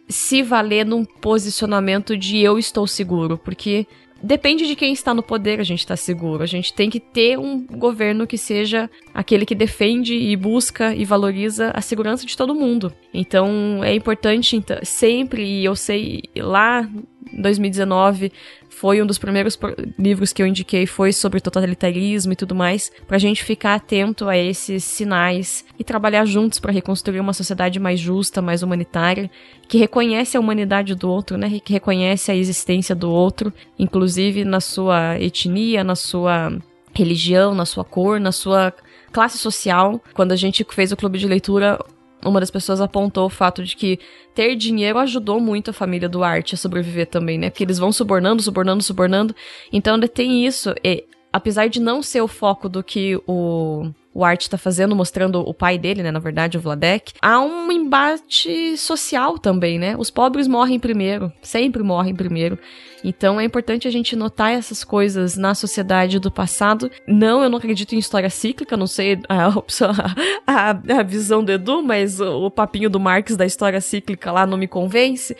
se valer num posicionamento de eu estou seguro, porque depende de quem está no poder, a gente está seguro. A gente tem que ter um governo que seja aquele que defende e busca e valoriza a segurança de todo mundo. Então é importante então, sempre, e eu sei lá em 2019 foi um dos primeiros livros que eu indiquei, foi sobre totalitarismo e tudo mais, pra gente ficar atento a esses sinais e trabalhar juntos para reconstruir uma sociedade mais justa, mais humanitária, que reconhece a humanidade do outro, né? Que reconhece a existência do outro, inclusive na sua etnia, na sua religião, na sua cor, na sua classe social. Quando a gente fez o clube de leitura, uma das pessoas apontou o fato de que ter dinheiro ajudou muito a família Duarte a sobreviver também, né? Porque eles vão subornando, subornando, subornando. Então ainda tem isso. E, apesar de não ser o foco do que o o Art tá fazendo, mostrando o pai dele, né, na verdade, o Vladek, há um embate social também, né? Os pobres morrem primeiro, sempre morrem primeiro. Então é importante a gente notar essas coisas na sociedade do passado. Não, eu não acredito em história cíclica, não sei a, a, a visão do Edu, mas o, o papinho do Marx da história cíclica lá não me convence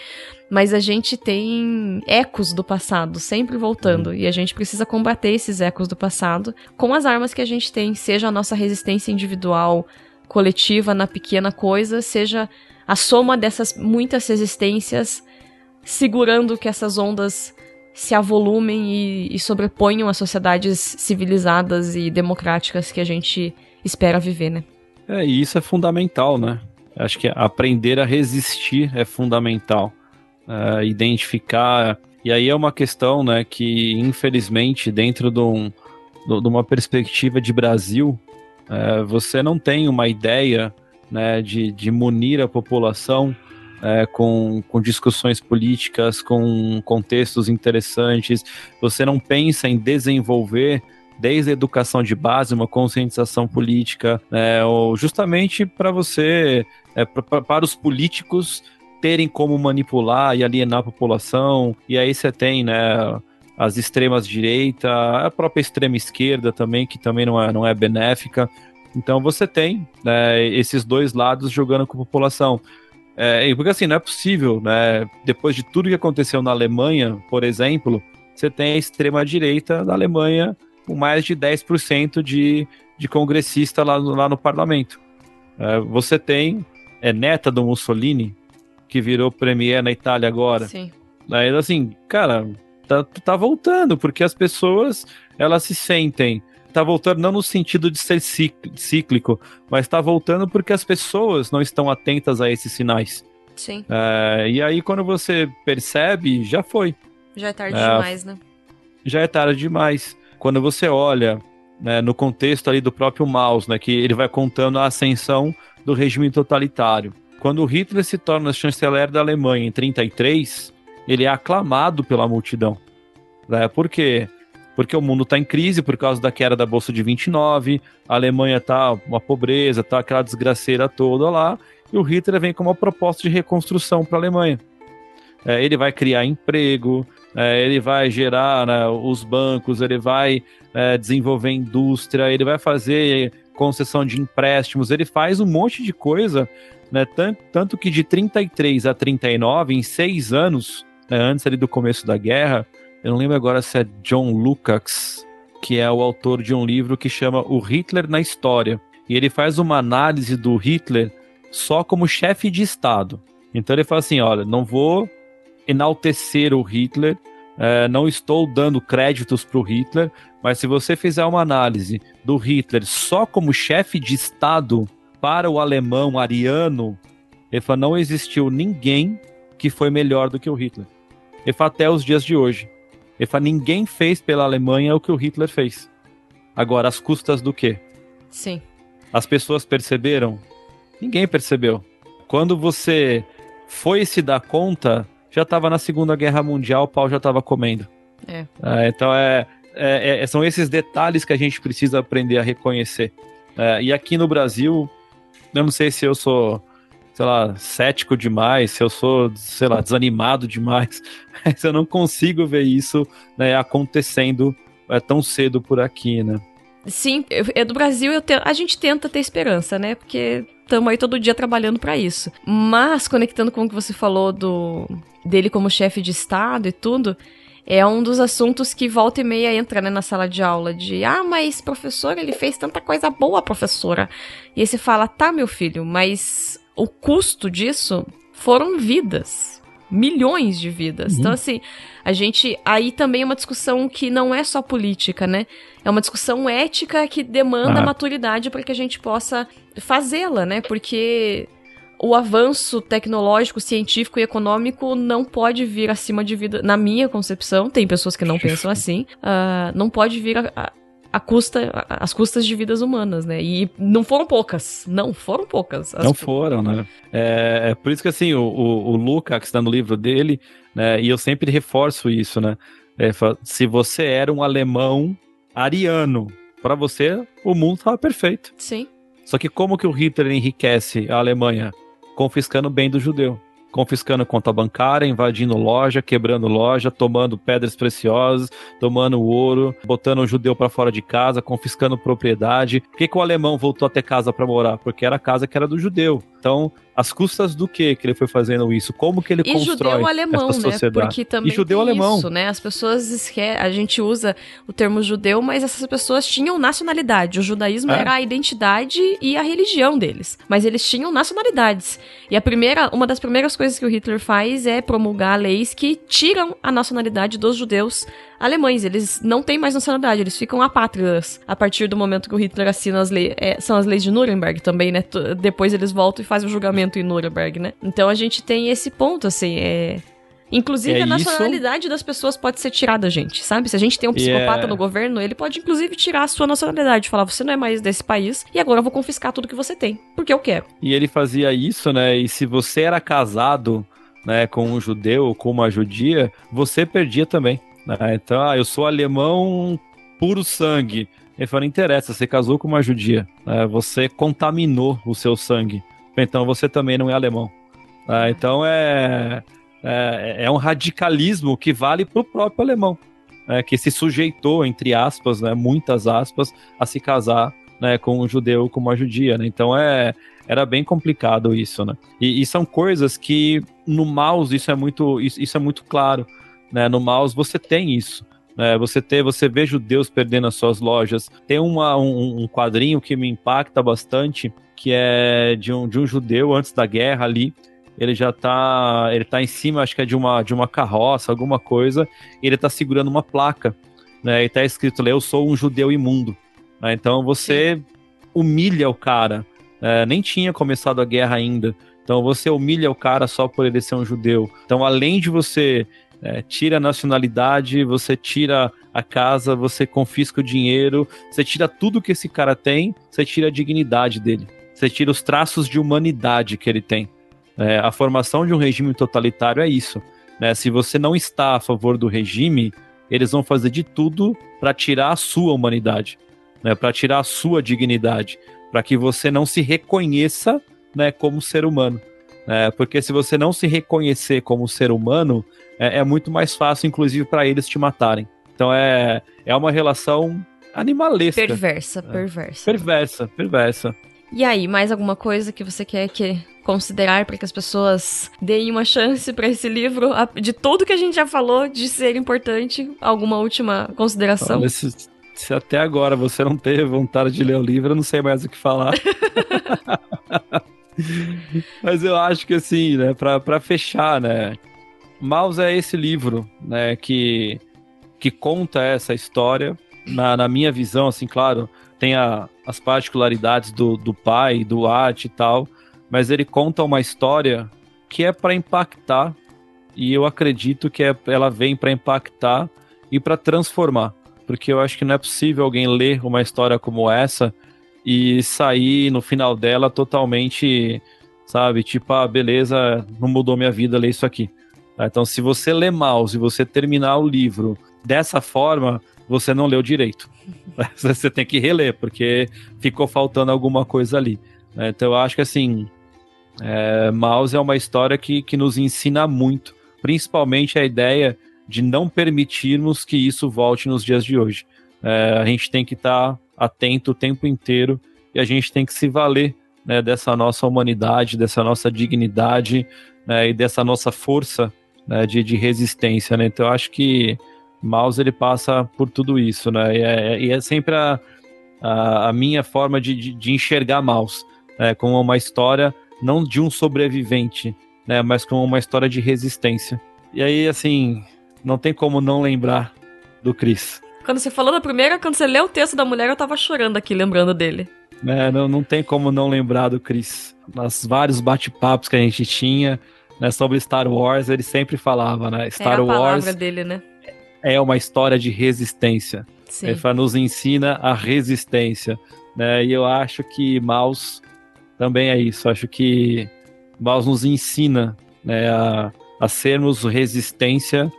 mas a gente tem ecos do passado sempre voltando e a gente precisa combater esses ecos do passado com as armas que a gente tem, seja a nossa resistência individual, coletiva na pequena coisa, seja a soma dessas muitas resistências segurando que essas ondas se avolumem e, e sobreponham às sociedades civilizadas e democráticas que a gente espera viver, né? É, e isso é fundamental, né? Acho que aprender a resistir é fundamental uh, identificar. E aí é uma questão né, que, infelizmente, dentro de, um, de uma perspectiva de Brasil, uh, você não tem uma ideia né, de, de munir a população é, com, com discussões políticas, com contextos interessantes. Você não pensa em desenvolver desde a educação de base, uma conscientização política, né, ou justamente para você, é, pra, para os políticos terem como manipular e alienar a população. E aí você tem, né, as extremas direita, a própria extrema esquerda também, que também não é, não é benéfica. Então você tem né, esses dois lados jogando com a população. É, porque assim, não é possível, né? Depois de tudo que aconteceu na Alemanha, por exemplo, você tem a extrema-direita da Alemanha com mais de 10% de, de congressista lá no, lá no parlamento. É, você tem, é neta do Mussolini, que virou premier na Itália agora. Sim. Aí, assim, cara, tá, tá voltando, porque as pessoas, elas se sentem tá voltando não no sentido de ser cíclico, mas tá voltando porque as pessoas não estão atentas a esses sinais. Sim. É, e aí, quando você percebe, já foi. Já é tarde é, demais, né? Já é tarde demais. Quando você olha né, no contexto ali do próprio Maus, né, que ele vai contando a ascensão do regime totalitário. Quando Hitler se torna chanceler da Alemanha em 33, ele é aclamado pela multidão. Né? Por quê? Porque o mundo está em crise por causa da queda da Bolsa de 29, a Alemanha tá uma pobreza, tá aquela desgraceira toda lá, e o Hitler vem com uma proposta de reconstrução para a Alemanha. É, ele vai criar emprego, é, ele vai gerar né, os bancos, ele vai é, desenvolver indústria, ele vai fazer concessão de empréstimos, ele faz um monte de coisa né? Tanto, tanto que de 33 a 39, em seis anos, né, antes ali do começo da guerra, eu não lembro agora se é John Lukács, que é o autor de um livro que chama O Hitler na História. E ele faz uma análise do Hitler só como chefe de Estado. Então ele fala assim: olha, não vou enaltecer o Hitler, é, não estou dando créditos para o Hitler, mas se você fizer uma análise do Hitler só como chefe de Estado, para o alemão ariano, ele fala, não existiu ninguém que foi melhor do que o Hitler. Ele fala, até os dias de hoje. Ele fala, ninguém fez pela Alemanha o que o Hitler fez. Agora, às custas do quê? Sim. As pessoas perceberam? Ninguém percebeu. Quando você foi se dar conta, já estava na Segunda Guerra Mundial, o pau já estava comendo. É. é então é, é, é, são esses detalhes que a gente precisa aprender a reconhecer. É, e aqui no Brasil, eu não sei se eu sou, sei lá, cético demais, se eu sou, sei lá, desanimado demais, mas eu não consigo ver isso né, acontecendo é, tão cedo por aqui, né? Sim, é do Brasil, te, a gente tenta ter esperança, né? Porque estamos aí todo dia trabalhando para isso. Mas, conectando com o que você falou do dele como chefe de Estado e tudo, é um dos assuntos que volta e meia entra né, na sala de aula de ah, mas professor, ele fez tanta coisa boa, professora. E aí você fala, tá, meu filho, mas o custo disso foram vidas. milhões de vidas. Uhum. Então, assim, a gente. Aí também é uma discussão que não é só política, né? É uma discussão ética que demanda ah. maturidade para que a gente possa fazê-la, né? Porque o avanço tecnológico, científico e econômico não pode vir acima de vida, na minha concepção, tem pessoas que não pensam assim, uh, não pode vir a, a, a custa, as custas de vidas humanas, né? E não foram poucas, não foram poucas. As... Não foram, né? É, é, por isso que assim, o, o, o Luca, que está no livro dele, né, e eu sempre reforço isso, né? É, se você era um alemão ariano, para você o mundo estava perfeito. Sim. Só que como que o Hitler enriquece a Alemanha? Confiscando bem do judeu. Confiscando conta bancária, invadindo loja, quebrando loja, tomando pedras preciosas, tomando ouro, botando o judeu para fora de casa, confiscando propriedade. Por que, que o alemão voltou a ter casa para morar? Porque era a casa que era do judeu. Então, as custas do que que ele foi fazendo isso? Como que ele e constrói judeu alemão, essa sociedade? Né? Porque também e judeu alemão. isso, né? As pessoas esquecem, a gente usa o termo judeu, mas essas pessoas tinham nacionalidade. O judaísmo é. era a identidade e a religião deles, mas eles tinham nacionalidades. E a primeira, uma das primeiras coisas que o Hitler faz é promulgar leis que tiram a nacionalidade dos judeus alemães. Eles não têm mais nacionalidade, eles ficam apátridas a partir do momento que o Hitler assina as leis. É, são as leis de Nuremberg também, né? Depois eles voltam e fazem o julgamento em Nuremberg, né? Então a gente tem esse ponto, assim, é. Inclusive, é a nacionalidade isso? das pessoas pode ser tirada, gente, sabe? Se a gente tem um psicopata yeah. no governo, ele pode, inclusive, tirar a sua nacionalidade. Falar, você não é mais desse país e agora eu vou confiscar tudo que você tem, porque eu quero. E ele fazia isso, né? E se você era casado, né, com um judeu ou com uma judia, você perdia também. Né? Então, ah, eu sou alemão puro sangue. Ele falou, não interessa, você casou com uma judia, né? você contaminou o seu sangue, então você também não é alemão. Né? Então é, é, é, um radicalismo que vale para o próprio alemão, né? que se sujeitou, entre aspas, né? muitas aspas, a se casar né? com um judeu com uma judia. Né? Então é, era bem complicado isso. E, e são coisas que no mouse isso é muito, isso, isso é muito claro. Né? No mouse você tem isso. Né? Você ter, você vê judeus perdendo as suas lojas. Tem uma, um, um quadrinho que me impacta bastante, que é de um, de um judeu antes da guerra ali. Ele já tá, ele tá em cima, acho que é de uma, de uma carroça, alguma coisa, e ele tá segurando uma placa, né? E tá escrito lá, eu sou um judeu imundo. Né? Então você Sim. humilha o cara. É, nem tinha começado a guerra ainda. Então você humilha o cara só por ele ser um judeu. Então, além de você é, tira a nacionalidade, você tira a casa, você confisca o dinheiro, você tira tudo que esse cara tem, você tira a dignidade dele, você tira os traços de humanidade que ele tem. É, a formação de um regime totalitário é isso. Né? Se você não está a favor do regime, eles vão fazer de tudo para tirar a sua humanidade, né? para tirar a sua dignidade, para que você não se reconheça né, como ser humano. É, porque se você não se reconhecer como ser humano, é, é muito mais fácil, inclusive, para eles te matarem. Então é, é uma relação animalesca. Perversa, perversa. Perversa, perversa. E aí, mais alguma coisa que você quer que considerar para que as pessoas deem uma chance para esse livro, de tudo que a gente já falou, de ser importante? Alguma última consideração? Olha, se, se até agora você não teve vontade de ler o livro, eu não sei mais o que falar. Mas eu acho que assim, né, pra fechar, né, Maus é esse livro, né, que, que conta essa história, na, na minha visão, assim, claro, tem a, as particularidades do, do pai, do arte e tal, mas ele conta uma história que é para impactar, e eu acredito que é, ela vem para impactar e para transformar, porque eu acho que não é possível alguém ler uma história como essa e sair no final dela totalmente, sabe? Tipo, ah, beleza, não mudou minha vida ler isso aqui. Tá? Então, se você ler Maus e você terminar o livro dessa forma, você não leu direito. você tem que reler, porque ficou faltando alguma coisa ali. Né? Então, eu acho que assim, é, Maus é uma história que, que nos ensina muito, principalmente a ideia de não permitirmos que isso volte nos dias de hoje. É, a gente tem que estar tá atento o tempo inteiro e a gente tem que se valer né, dessa nossa humanidade, dessa nossa dignidade né, e dessa nossa força né, de, de resistência. Né? Então eu acho que Maus ele passa por tudo isso, né? E é, e é sempre a, a, a, minha forma de, de, de enxergar Maus, né? como uma história não de um sobrevivente, né, mas como uma história de resistência. E aí, assim, não tem como não lembrar do Chris. Quando você falou da primeira, quando você leu o texto da mulher, eu tava chorando aqui, lembrando dele. É, não, não tem como não lembrar do Chris. Nos vários bate-papos que a gente tinha né, sobre Star Wars, ele sempre falava, né? Star é Wars dele, né? é uma história de resistência. Sim. Ele nos ensina a resistência. Né? E eu acho que Maus também é isso. Acho que Maus nos ensina né, a, a sermos resistência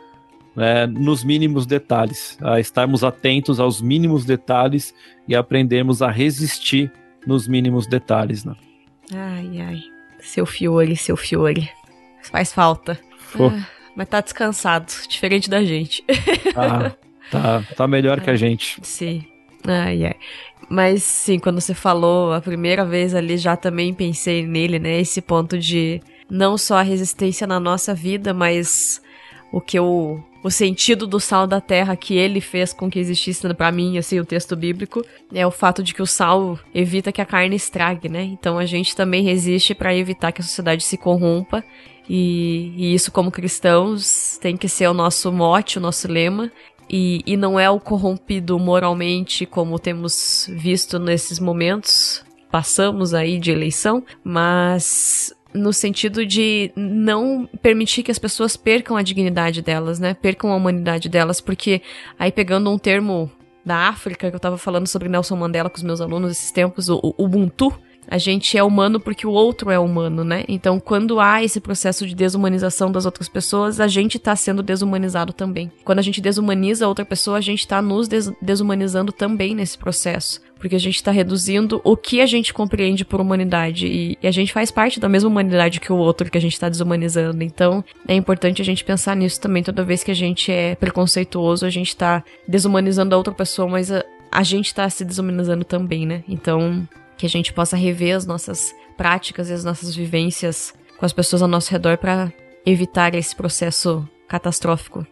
né, nos mínimos detalhes, a estarmos atentos aos mínimos detalhes e aprendermos a resistir nos mínimos detalhes. Né? Ai, ai. Seu Fiore, seu Fiore. Faz falta. Ah, mas tá descansado, diferente da gente. Ah, tá, tá melhor que a gente. Sim. Ai, ai. Mas sim, quando você falou a primeira vez ali, já também pensei nele, né? Esse ponto de não só a resistência na nossa vida, mas o que o, o sentido do sal da terra que ele fez com que existisse para mim, assim, o texto bíblico, é o fato de que o sal evita que a carne estrague, né? Então a gente também resiste para evitar que a sociedade se corrompa. E, e isso, como cristãos, tem que ser o nosso mote, o nosso lema. E, e não é o corrompido moralmente, como temos visto nesses momentos, passamos aí de eleição, mas no sentido de não permitir que as pessoas percam a dignidade delas, né? Percam a humanidade delas, porque aí pegando um termo da África que eu tava falando sobre Nelson Mandela com os meus alunos esses tempos, o, o Ubuntu, a gente é humano porque o outro é humano, né? Então, quando há esse processo de desumanização das outras pessoas, a gente tá sendo desumanizado também. Quando a gente desumaniza outra pessoa, a gente tá nos des desumanizando também nesse processo. Porque a gente tá reduzindo o que a gente compreende por humanidade. E, e a gente faz parte da mesma humanidade que o outro que a gente tá desumanizando. Então, é importante a gente pensar nisso também. Toda vez que a gente é preconceituoso, a gente tá desumanizando a outra pessoa, mas a, a gente tá se desumanizando também, né? Então, que a gente possa rever as nossas práticas e as nossas vivências com as pessoas ao nosso redor para evitar esse processo catastrófico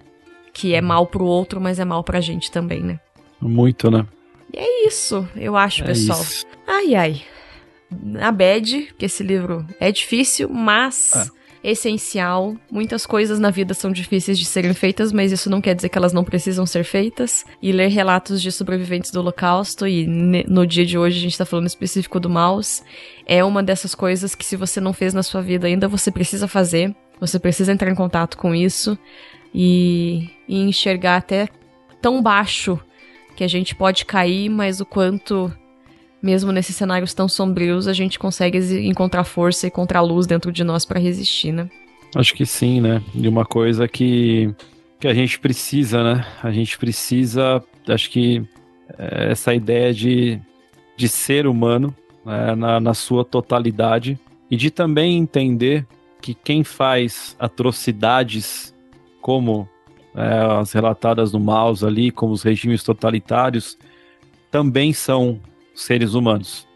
que é mal pro outro, mas é mal pra gente também, né? Muito, né? E é isso, eu acho, é pessoal. Isso. Ai, ai. A bad, que esse livro é difícil, mas é essencial. Muitas coisas na vida são difíceis de serem feitas, mas isso não quer dizer que elas não precisam ser feitas. E ler relatos de sobreviventes do Holocausto, e no dia de hoje a gente tá falando específico do Maus, é uma dessas coisas que se você não fez na sua vida ainda, você precisa fazer. Você precisa entrar em contato com isso e, e enxergar até tão baixo que a gente pode cair, mas o quanto mesmo nesses cenários tão sombrios, a gente consegue encontrar força e encontrar luz dentro de nós para resistir, né? Acho que sim, né? E uma coisa que, que a gente precisa, né? A gente precisa, acho que é, essa ideia de, de ser humano né? na, na sua totalidade e de também entender que quem faz atrocidades como é, as relatadas no Maus ali, como os regimes totalitários, também são seres humanos.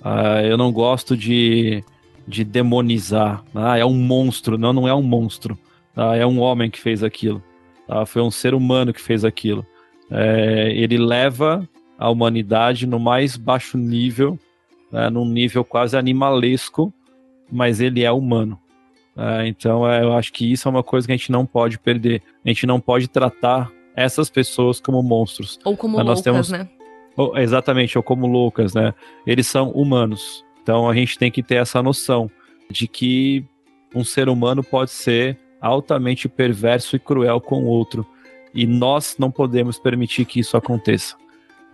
Uh, eu não gosto de, de demonizar. Ah, é um monstro. Não, não é um monstro. Ah, é um homem que fez aquilo. Ah, foi um ser humano que fez aquilo. É, ele leva a humanidade no mais baixo nível, né, num nível quase animalesco, mas ele é humano. É, então é, eu acho que isso é uma coisa que a gente não pode perder. A gente não pode tratar essas pessoas como monstros. Ou como loucas, temos... né? Ou, exatamente, ou como loucas, né? Eles são humanos. Então a gente tem que ter essa noção de que um ser humano pode ser altamente perverso e cruel com o outro. E nós não podemos permitir que isso aconteça.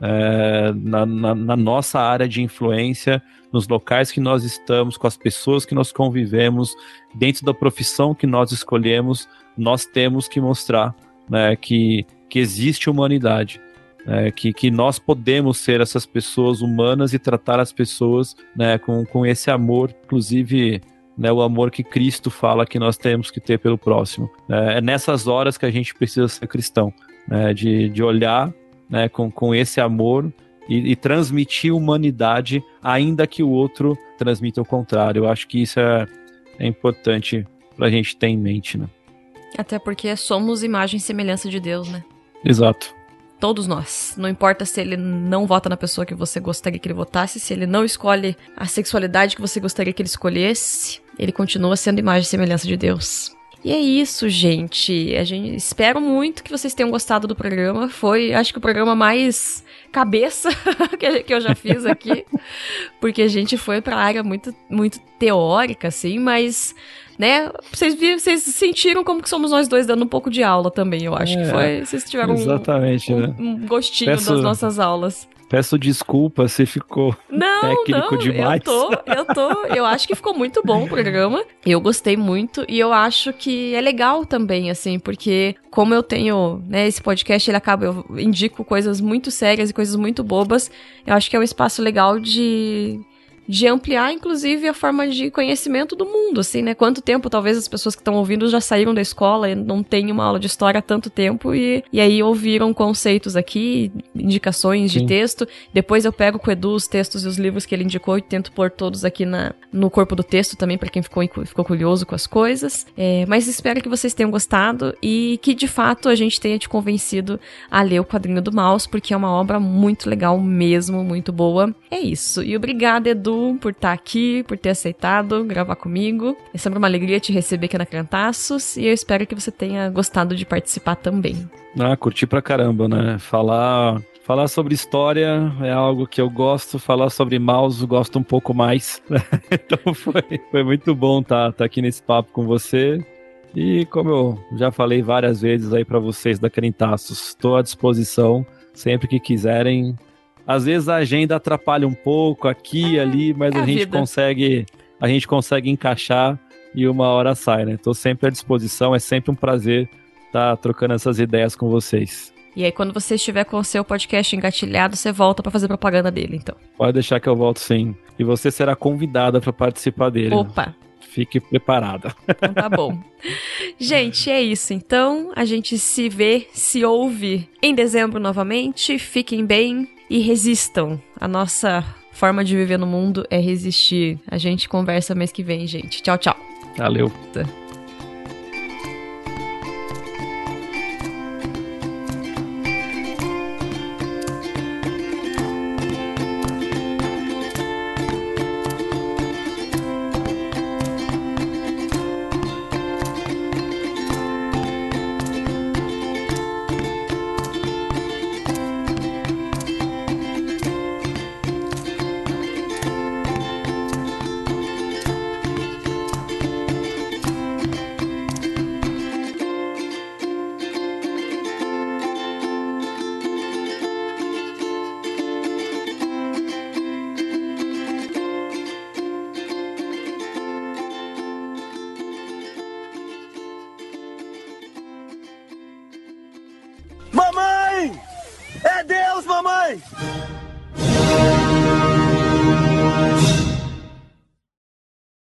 É, na, na, na, nossa área de influência, nos locais que nós estamos, com as pessoas que nós convivemos, dentro da profissão que nós escolhemos, nós temos que mostrar né, que, que existe humanidade é, que, que nós podemos ser essas pessoas humanas e tratar as pessoas né, com, com esse amor, inclusive né, o amor que Cristo fala que nós temos que ter pelo próximo. É, é nessas horas que a gente precisa ser cristão, né, de, de olhar né, com, com esse amor e, e, transmitir humanidade, ainda que o outro transmita o contrário. Eu acho que isso é, é importante para a gente ter em mente. Né? Até porque somos imagem e semelhança de Deus, né? Exato. Todos nós. Não importa se ele não vota na pessoa que você gostaria que ele votasse, se ele não escolhe a sexualidade que você gostaria que ele escolhesse, ele continua sendo imagem e semelhança de Deus. E é isso, gente. A gente espero muito que vocês tenham gostado do programa. Foi, acho que o programa mais cabeça que eu já fiz aqui, porque a gente foi para área muito muito teórica assim, mas né? Vocês vocês sentiram como que somos nós dois dando um pouco de aula também, eu acho é, que foi. Vocês tiveram exatamente, um, né? um gostinho Peço... das nossas aulas. Peço desculpa se ficou não, técnico não, demais. Eu tô, eu tô, eu acho que ficou muito bom o programa. Eu gostei muito e eu acho que é legal também, assim, porque como eu tenho, né, esse podcast, ele acaba, eu indico coisas muito sérias e coisas muito bobas. Eu acho que é um espaço legal de de ampliar, inclusive, a forma de conhecimento do mundo, assim, né? Quanto tempo talvez as pessoas que estão ouvindo já saíram da escola e não têm uma aula de história há tanto tempo e, e aí ouviram conceitos aqui, indicações Sim. de texto. Depois eu pego com o Edu os textos e os livros que ele indicou e tento pôr todos aqui na, no corpo do texto também, para quem ficou, ficou curioso com as coisas. É, mas espero que vocês tenham gostado e que, de fato, a gente tenha te convencido a ler o quadrinho do Mouse, porque é uma obra muito legal mesmo, muito boa. É isso. E obrigada, Edu, por estar tá aqui, por ter aceitado gravar comigo. É sempre uma alegria te receber aqui na Cantaços e eu espero que você tenha gostado de participar também. Ah, curti pra caramba, né? Falar Falar sobre história é algo que eu gosto, falar sobre mouse gosto um pouco mais. então foi, foi muito bom estar tá, tá aqui nesse papo com você. E como eu já falei várias vezes aí para vocês da Crentaços, estou à disposição sempre que quiserem. Às vezes a agenda atrapalha um pouco aqui e ali, mas é a, a gente consegue a gente consegue encaixar e uma hora sai, né? Estou sempre à disposição, é sempre um prazer estar tá trocando essas ideias com vocês. E aí, quando você estiver com o seu podcast engatilhado, você volta para fazer propaganda dele, então. Pode deixar que eu volto sim. E você será convidada para participar dele. Opa! Fique preparada. Então tá bom. gente, é isso. Então, a gente se vê, se ouve em dezembro novamente. Fiquem bem e resistam. A nossa forma de viver no mundo é resistir. A gente conversa mês que vem, gente. Tchau, tchau. Valeu.